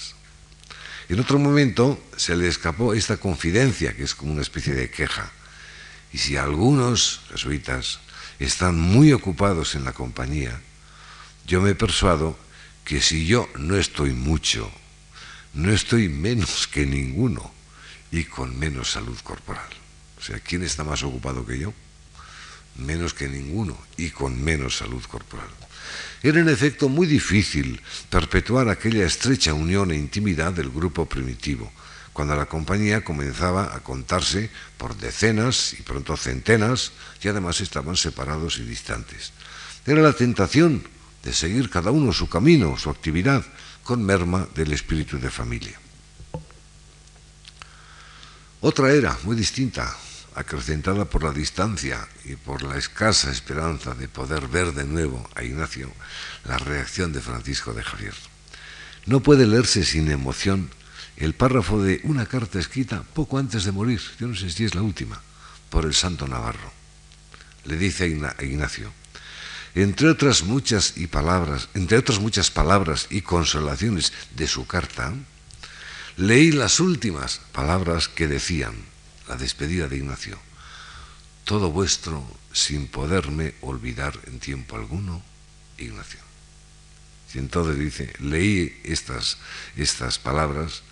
En otro momento se le escapó esta confidencia, que es como una especie de queja. Y si algunos jesuitas están muy ocupados en la compañía, yo me persuado que si yo no estoy mucho, no estoy menos que ninguno y con menos salud corporal. O sea, ¿quién está más ocupado que yo? Menos que ninguno y con menos salud corporal. Era en efecto muy difícil perpetuar aquella estrecha unión e intimidad del grupo primitivo, cuando la compañía comenzaba a contarse por decenas y pronto centenas, y además estaban separados y distantes. Era la tentación de seguir cada uno su camino, su actividad, con merma del espíritu de familia. Otra era muy distinta, acrecentada por la distancia y por la escasa esperanza de poder ver de nuevo a Ignacio, la reacción de Francisco de Javier. No puede leerse sin emoción el párrafo de una carta escrita poco antes de morir, yo no sé si es la última, por el santo Navarro. Le dice a Ignacio, entre otras muchas y palabras, entre otras muchas palabras y consolaciones de su carta, leí las últimas palabras que decían, la despedida de Ignacio, todo vuestro sin poderme olvidar en tiempo alguno, Ignacio. Y entonces dice, leí estas, estas palabras,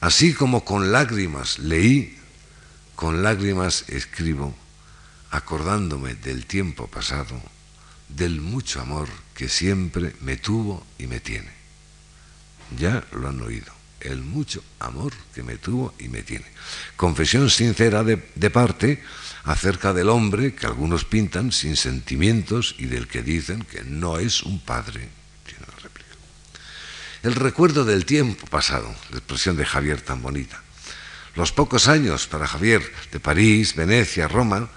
así como con lágrimas leí, con lágrimas escribo, acordándome del tiempo pasado, del mucho amor que siempre me tuvo y me tiene. Ya lo han oído, el mucho amor que me tuvo y me tiene. Confesión sincera de, parte acerca del hombre que algunos pintan sin sentimientos y del que dicen que no es un padre el recuerdo del tiempo pasado, la expresión de Javier tan bonita. Los pocos años para Javier de París, Venecia, Roma,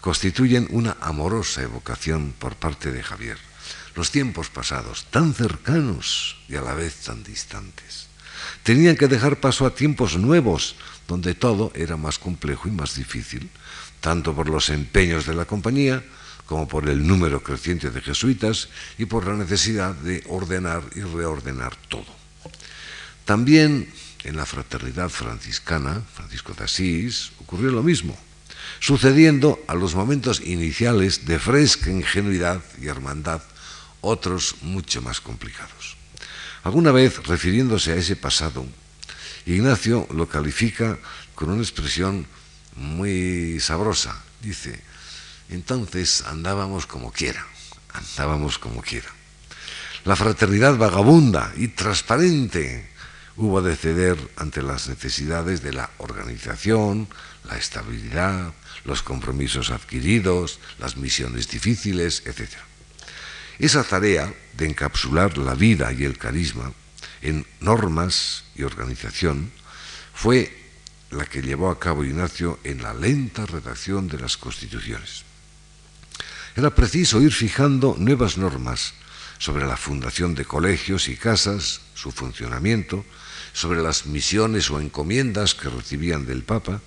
constituyen una amorosa evocación por parte de Javier. Los tiempos pasados, tan cercanos y a la vez tan distantes, tenían que dejar paso a tiempos nuevos, donde todo era más complejo y más difícil, tanto por los empeños de la compañía, como por el número creciente de jesuitas y por la necesidad de ordenar y reordenar todo. También en la fraternidad franciscana, Francisco de Asís, ocurrió lo mismo, sucediendo a los momentos iniciales de fresca ingenuidad y hermandad otros mucho más complicados. Alguna vez, refiriéndose a ese pasado, Ignacio lo califica con una expresión muy sabrosa. Dice, entonces andábamos como quiera, andábamos como quiera. La fraternidad vagabunda y transparente hubo de ceder ante las necesidades de la organización, la estabilidad, los compromisos adquiridos, las misiones difíciles, etc. Esa tarea de encapsular la vida y el carisma en normas y organización fue la que llevó a cabo Ignacio en la lenta redacción de las constituciones. Era preciso ir fijando nuevas normas sobre la fundación de colegios y casas, su funcionamiento, sobre las misiones o encomiendas que recibían del Papa,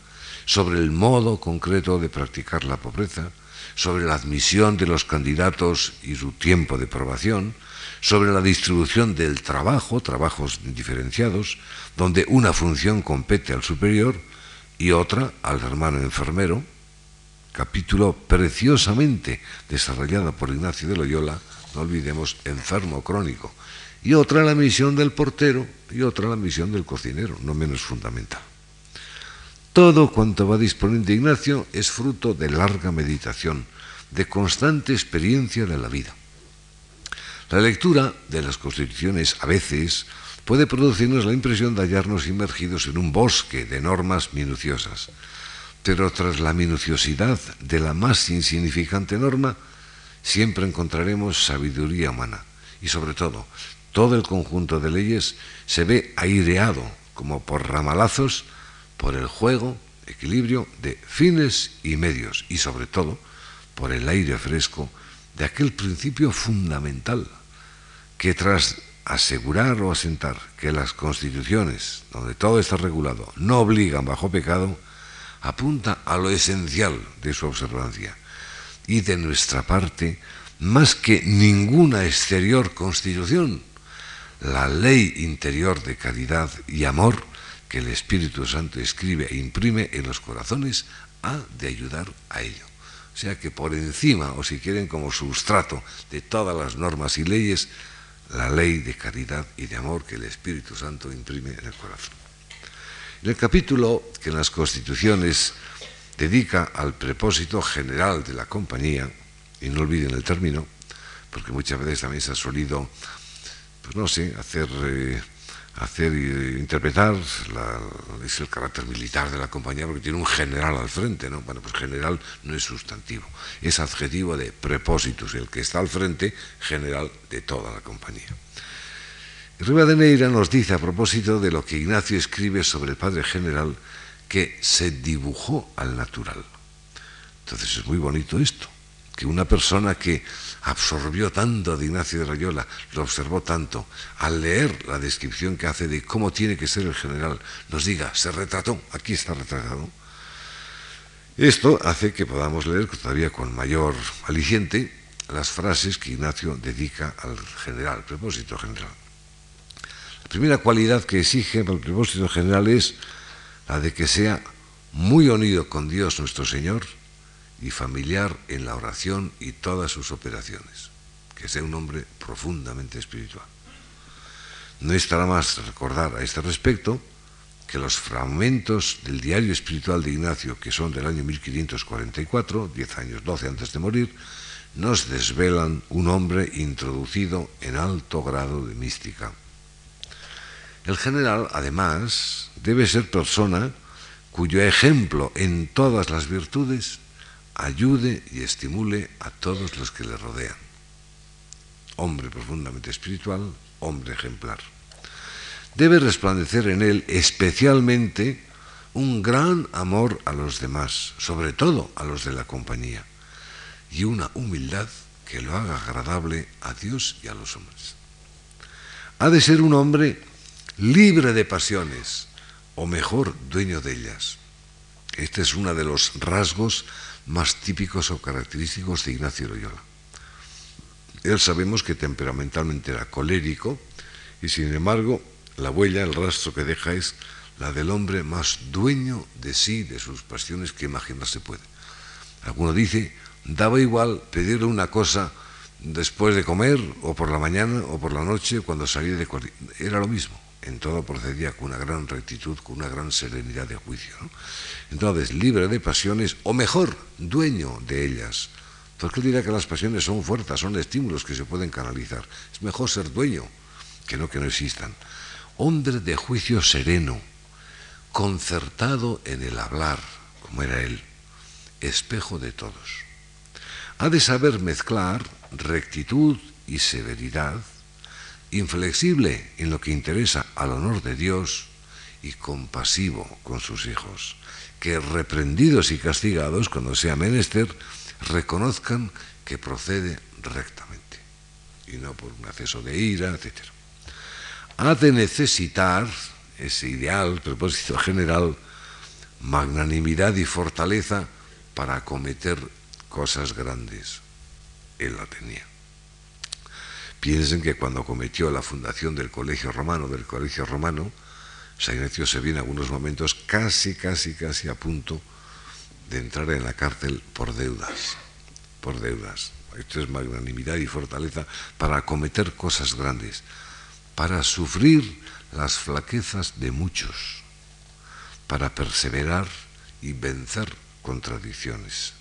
sobre el modo concreto de practicar la pobreza, sobre la admisión de los candidatos y su tiempo de probación, sobre la distribución del trabajo, trabajos diferenciados, donde una función compete al superior y otra al hermano enfermero, capítulo preciosamente desarrollado por Ignacio de Loyola, no olvidemos, enfermo crónico, y otra la misión del portero y otra la misión del cocinero, no menos fundamental. Todo cuanto va disponiendo Ignacio es fruto de larga meditación, de constante experiencia de la vida. La lectura de las constituciones a veces puede producirnos la impresión de hallarnos inmergidos en un bosque de normas minuciosas pero tras la minuciosidad de la más insignificante norma, siempre encontraremos sabiduría humana. Y sobre todo, todo el conjunto de leyes se ve aireado, como por ramalazos, por el juego, equilibrio de fines y medios, y sobre todo, por el aire fresco de aquel principio fundamental que tras asegurar o asentar que las constituciones, donde todo está regulado, no obligan bajo pecado, apunta a lo esencial de su observancia. Y de nuestra parte, más que ninguna exterior constitución, la ley interior de caridad y amor el Espíritu Santo escribe e imprime en los corazones ha de ayudar a ello. O sea que por encima, o si quieren como sustrato de todas las normas y leyes, la ley de caridad y de amor que el Espíritu Santo imprime en el corazón. En el capítulo que en las constituciones dedica al propósito general de la compañía, y no olviden el término, porque muchas veces también se ha solido, pues no sé, hacer, eh, hacer eh, interpretar es el carácter militar de la compañía porque tiene un general al frente, ¿no? Bueno, pues general no es sustantivo, es adjetivo de prepósitos, el que está al frente, general de toda la compañía. Rivadeneira nos dice a propósito de lo que Ignacio escribe sobre el Padre General, que se dibujó al natural. Entonces es muy bonito esto. que una persona que absorbió tanto de Ignacio de Loyola, lo observó tanto, al leer la descripción que hace de cómo tiene que ser el general, nos diga, se retrató, aquí está retratado. Esto hace que podamos leer todavía con mayor aliciente las frases que Ignacio dedica al general, propósito general. La primera cualidad que exige el propósito general es la de que sea muy unido con Dios nuestro Señor y familiar en la oración y todas sus operaciones, que sea un hombre profundamente espiritual. No estará más recordar a este respecto que los fragmentos del diario espiritual de Ignacio, que son del año 1544, diez años, doce antes de morir, nos desvelan un hombre introducido en alto grado de mística. El general, además, debe ser persona cuyo ejemplo en todas las virtudes ayude y estimule a todos los que le rodean. Hombre profundamente espiritual, hombre ejemplar. Debe resplandecer en él especialmente un gran amor a los demás, sobre todo a los de la compañía, y una humildad que lo haga agradable a Dios y a los hombres. Ha de ser un hombre libre de pasiones, o mejor, dueño de ellas. Este es uno de los rasgos más típicos o característicos de Ignacio Loyola. Él sabemos que temperamentalmente era colérico y sin embargo la huella, el rastro que deja es la del hombre más dueño de sí, de sus pasiones que imaginarse puede. Alguno dice, daba igual pedirle una cosa después de comer o por la mañana o por la noche cuando salía de era lo mismo en todo procedía con una gran rectitud, con una gran serenidad de juicio. Entonces, libre de pasiones, o mejor, dueño de ellas. Porque él dirá que las pasiones son fuerzas, son estímulos que se pueden canalizar. Es mejor ser dueño que no que no existan. Hombre de juicio sereno, concertado en el hablar, como era él, espejo de todos. Ha de saber mezclar rectitud y severidad, inflexible en lo que interesa al honor de Dios y compasivo con sus hijos, que reprendidos y castigados cuando sea menester, reconozcan que procede rectamente y no por un acceso de ira, etc. Ha de necesitar ese ideal, propósito general, magnanimidad y fortaleza para acometer cosas grandes. Él la tenía. Piensen que cuando cometió la fundación del Colegio Romano, del Colegio Romano, San Ignacio se viene en algunos momentos casi, casi, casi a punto de entrar en la cárcel por deudas, por deudas. Esto es magnanimidad y fortaleza para acometer cosas grandes, para sufrir las flaquezas de muchos, para perseverar y vencer contradicciones,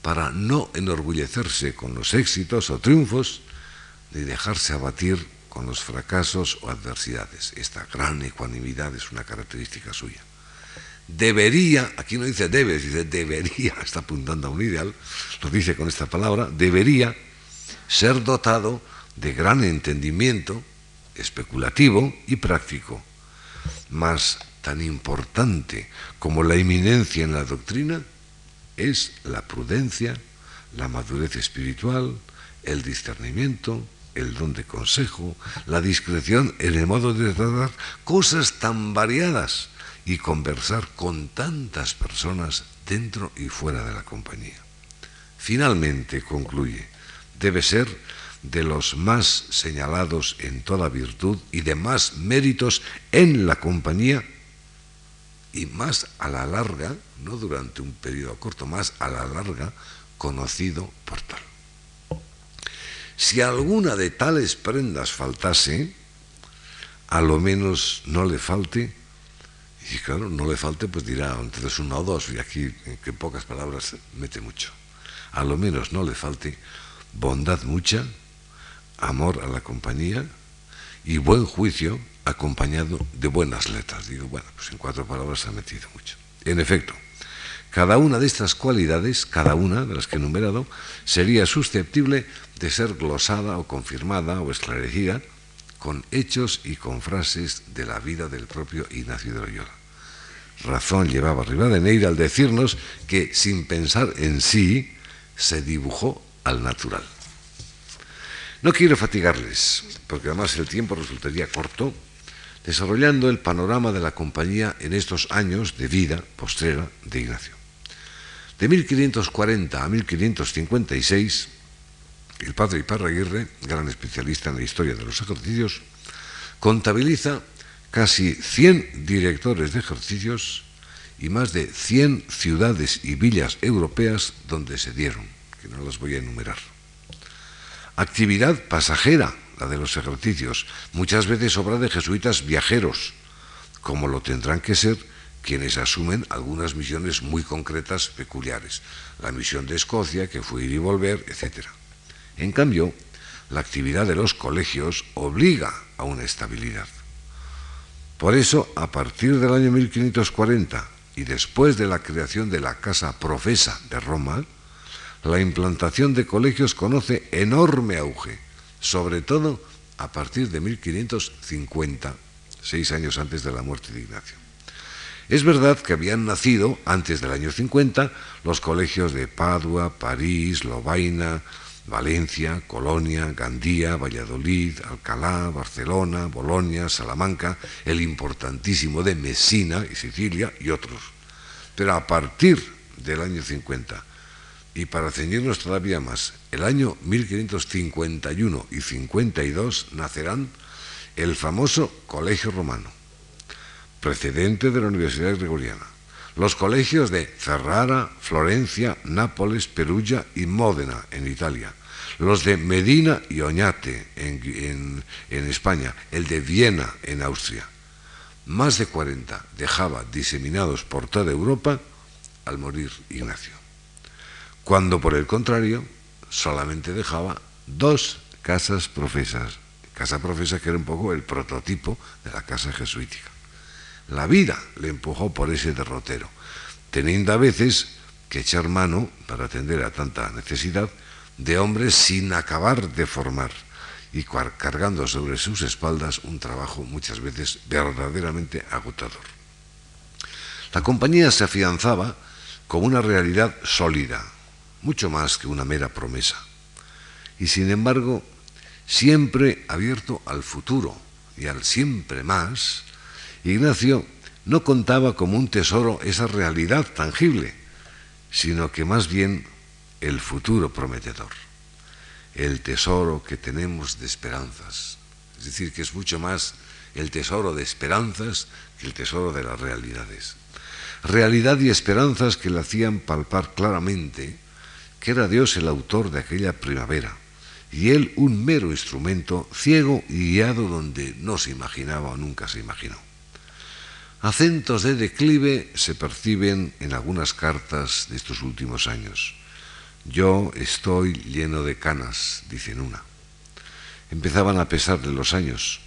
para no enorgullecerse con los éxitos o triunfos, de dejarse abatir con los fracasos o adversidades. Esta gran ecuanimidad es una característica suya. Debería, aquí no dice debe, dice debería, está apuntando a un ideal, lo dice con esta palabra, debería ser dotado de gran entendimiento especulativo y práctico, más tan importante como la eminencia en la doctrina es la prudencia, la madurez espiritual, el discernimiento, el don de consejo, la discreción en el modo de tratar cosas tan variadas y conversar con tantas personas dentro y fuera de la compañía. Finalmente, concluye, debe ser de los más señalados en toda virtud y de más méritos en la compañía y más a la larga, no durante un periodo corto, más a la larga, conocido por tal. Si alguna de tales prendas faltase, a lo menos no le falte, y claro, no le falte, pues dirá entonces uno o dos, y aquí en pocas palabras mete mucho. A lo menos no le falte bondad mucha, amor a la compañía y buen juicio acompañado de buenas letras. Digo, bueno, pues en cuatro palabras ha metido mucho. En efecto, cada una de estas cualidades, cada una de las que he enumerado, sería susceptible de ser glosada o confirmada o esclarecida con hechos y con frases de la vida del propio Ignacio de Loyola. Razón llevaba Rivadeneira al decirnos que sin pensar en sí, se dibujó al natural. No quiero fatigarles, porque además el tiempo resultaría corto, desarrollando el panorama de la compañía en estos años de vida postrera de Ignacio. De 1540 a 1556, el padre Iparraguirre, gran especialista en la historia de los ejercicios, contabiliza casi 100 directores de ejercicios y más de 100 ciudades y villas europeas donde se dieron, que no las voy a enumerar. Actividad pasajera, la de los ejercicios, muchas veces obra de jesuitas viajeros, como lo tendrán que ser quienes asumen algunas misiones muy concretas, peculiares. La misión de Escocia, que fue ir y volver, etc. En cambio, la actividad de los colegios obliga a una estabilidad. Por eso, a partir del año 1540 y después de la creación de la Casa Profesa de Roma, la implantación de colegios conoce enorme auge, sobre todo a partir de 1550, seis años antes de la muerte de Ignacio. Es verdad que habían nacido, antes del año 50, los colegios de Padua, París, Lovaina, Valencia, Colonia, Gandía, Valladolid, Alcalá, Barcelona, Bolonia, Salamanca, el importantísimo de Messina y Sicilia y otros. Pero a partir del año 50, y para ceñirnos todavía más, el año 1551 y 52 nacerán el famoso Colegio Romano, precedente de la Universidad Gregoriana, los colegios de Ferrara, Florencia, Nápoles, Perugia y Módena en Italia, los de Medina y Oñate en, España, el de Viena en Austria. Más de 40 dejaba diseminados por toda Europa al morir Ignacio. Cuando por el contrario solamente dejaba dos casas profesas. Casa profesa que era un poco el prototipo de la casa jesuítica. La vida le empujó por ese derrotero, teniendo a veces que echar mano para atender a tanta necesidad de hombres sin acabar de formar y cargando sobre sus espaldas un trabajo muchas veces verdaderamente agotador. La compañía se afianzaba como una realidad sólida, mucho más que una mera promesa, y sin embargo, siempre abierto al futuro y al siempre más, Ignacio no contaba como un tesoro esa realidad tangible, sino que más bien el futuro prometedor, el tesoro que tenemos de esperanzas. Es decir, que es mucho más el tesoro de esperanzas que el tesoro de las realidades. Realidad y esperanzas que le hacían palpar claramente que era Dios el autor de aquella primavera y él un mero instrumento ciego y guiado donde no se imaginaba o nunca se imaginó. Acentos de declive se perciben en algunas cartas de estos últimos años. Yo estoy lleno de canas, dicen una. Empezaban a pesar de los años.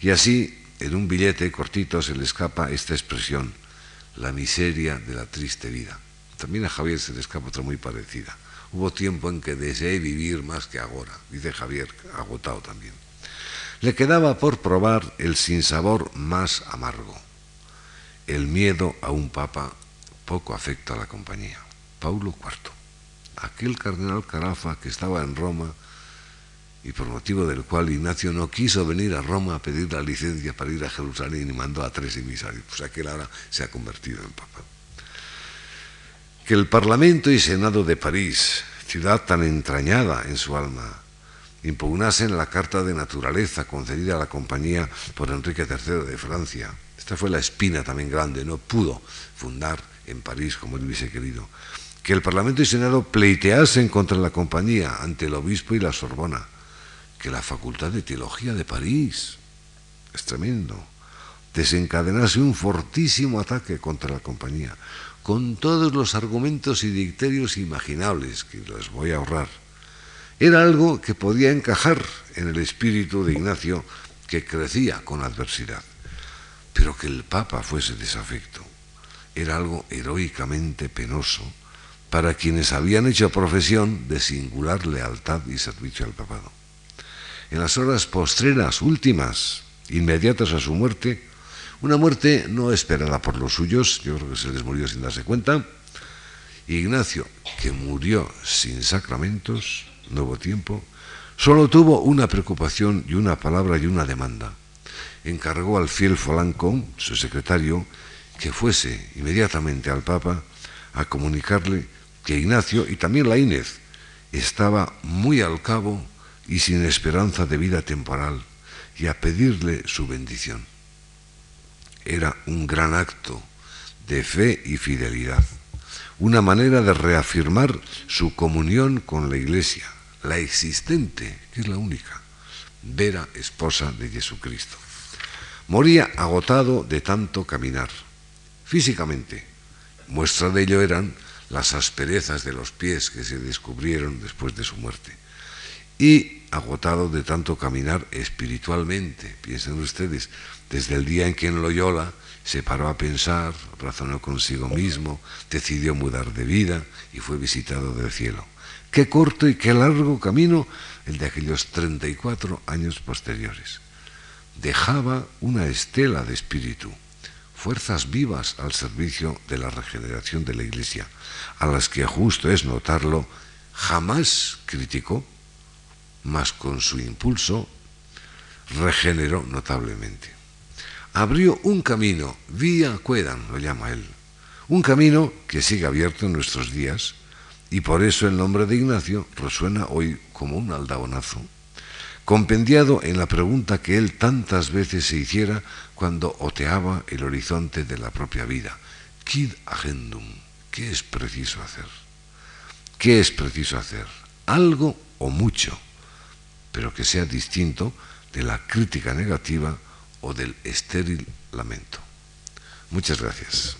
Y así, en un billete cortito se le escapa esta expresión, la miseria de la triste vida. También a Javier se le escapa otra muy parecida. Hubo tiempo en que deseé vivir más que ahora, dice Javier, agotado también. Le quedaba por probar el sinsabor más amargo, el miedo a un papa poco afecto a la compañía, Paulo IV aquel cardenal Carafa que estaba en Roma y por motivo del cual Ignacio no quiso venir a Roma a pedir la licencia para ir a Jerusalén y mandó a tres emisarios. Pues aquel ahora se ha convertido en papa. Que el Parlamento y Senado de París, ciudad tan entrañada en su alma, impugnasen la Carta de Naturaleza concedida a la Compañía por Enrique III de Francia. Esta fue la espina también grande, no pudo fundar en París como él hubiese querido. Que el Parlamento y Senado pleiteasen contra la compañía ante el obispo y la Sorbona, que la Facultad de Teología de París, es tremendo, desencadenase un fortísimo ataque contra la compañía, con todos los argumentos y dicterios imaginables, que les voy a ahorrar. Era algo que podía encajar en el espíritu de Ignacio, que crecía con adversidad. Pero que el Papa fuese desafecto era algo heroicamente penoso para quienes habían hecho profesión de singular lealtad y servicio al papado. En las horas postreras, últimas, inmediatas a su muerte, una muerte no esperada por los suyos, yo creo que se les murió sin darse cuenta, Ignacio, que murió sin sacramentos, nuevo tiempo, solo tuvo una preocupación y una palabra y una demanda. Encargó al fiel Folancón, su secretario, que fuese inmediatamente al Papa a comunicarle que Ignacio y también la Inés estaba muy al cabo y sin esperanza de vida temporal y a pedirle su bendición. Era un gran acto de fe y fidelidad una manera de reafirmar su comunión con la Iglesia, la existente, que es la única, vera esposa de Jesucristo. Moría agotado de tanto caminar, físicamente. Muestra de ello eran las asperezas de los pies que se descubrieron después de su muerte. Y agotado de tanto caminar espiritualmente, piensen ustedes, desde el día en que en Loyola se paró a pensar, razonó consigo mismo, decidió mudar de vida y fue visitado del cielo. Qué corto y qué largo camino el de aquellos 34 años posteriores. Dejaba una estela de espíritu, fuerzas vivas al servicio de la regeneración de la Iglesia, a las que justo es notarlo, jamás criticó, mas con su impulso regeneró notablemente. Abrió un camino, vía Cuedan, lo llama él, un camino que sigue abierto en nuestros días y por eso el nombre de Ignacio resuena hoy como un aldabonazo, compendiado en la pregunta que él tantas veces se hiciera cuando oteaba el horizonte de la propia vida. Quid agendum? ¿Qué es preciso hacer? ¿Qué es preciso hacer? Algo o mucho, pero que sea distinto de la crítica negativa o del estéril lamento. Muchas gracias.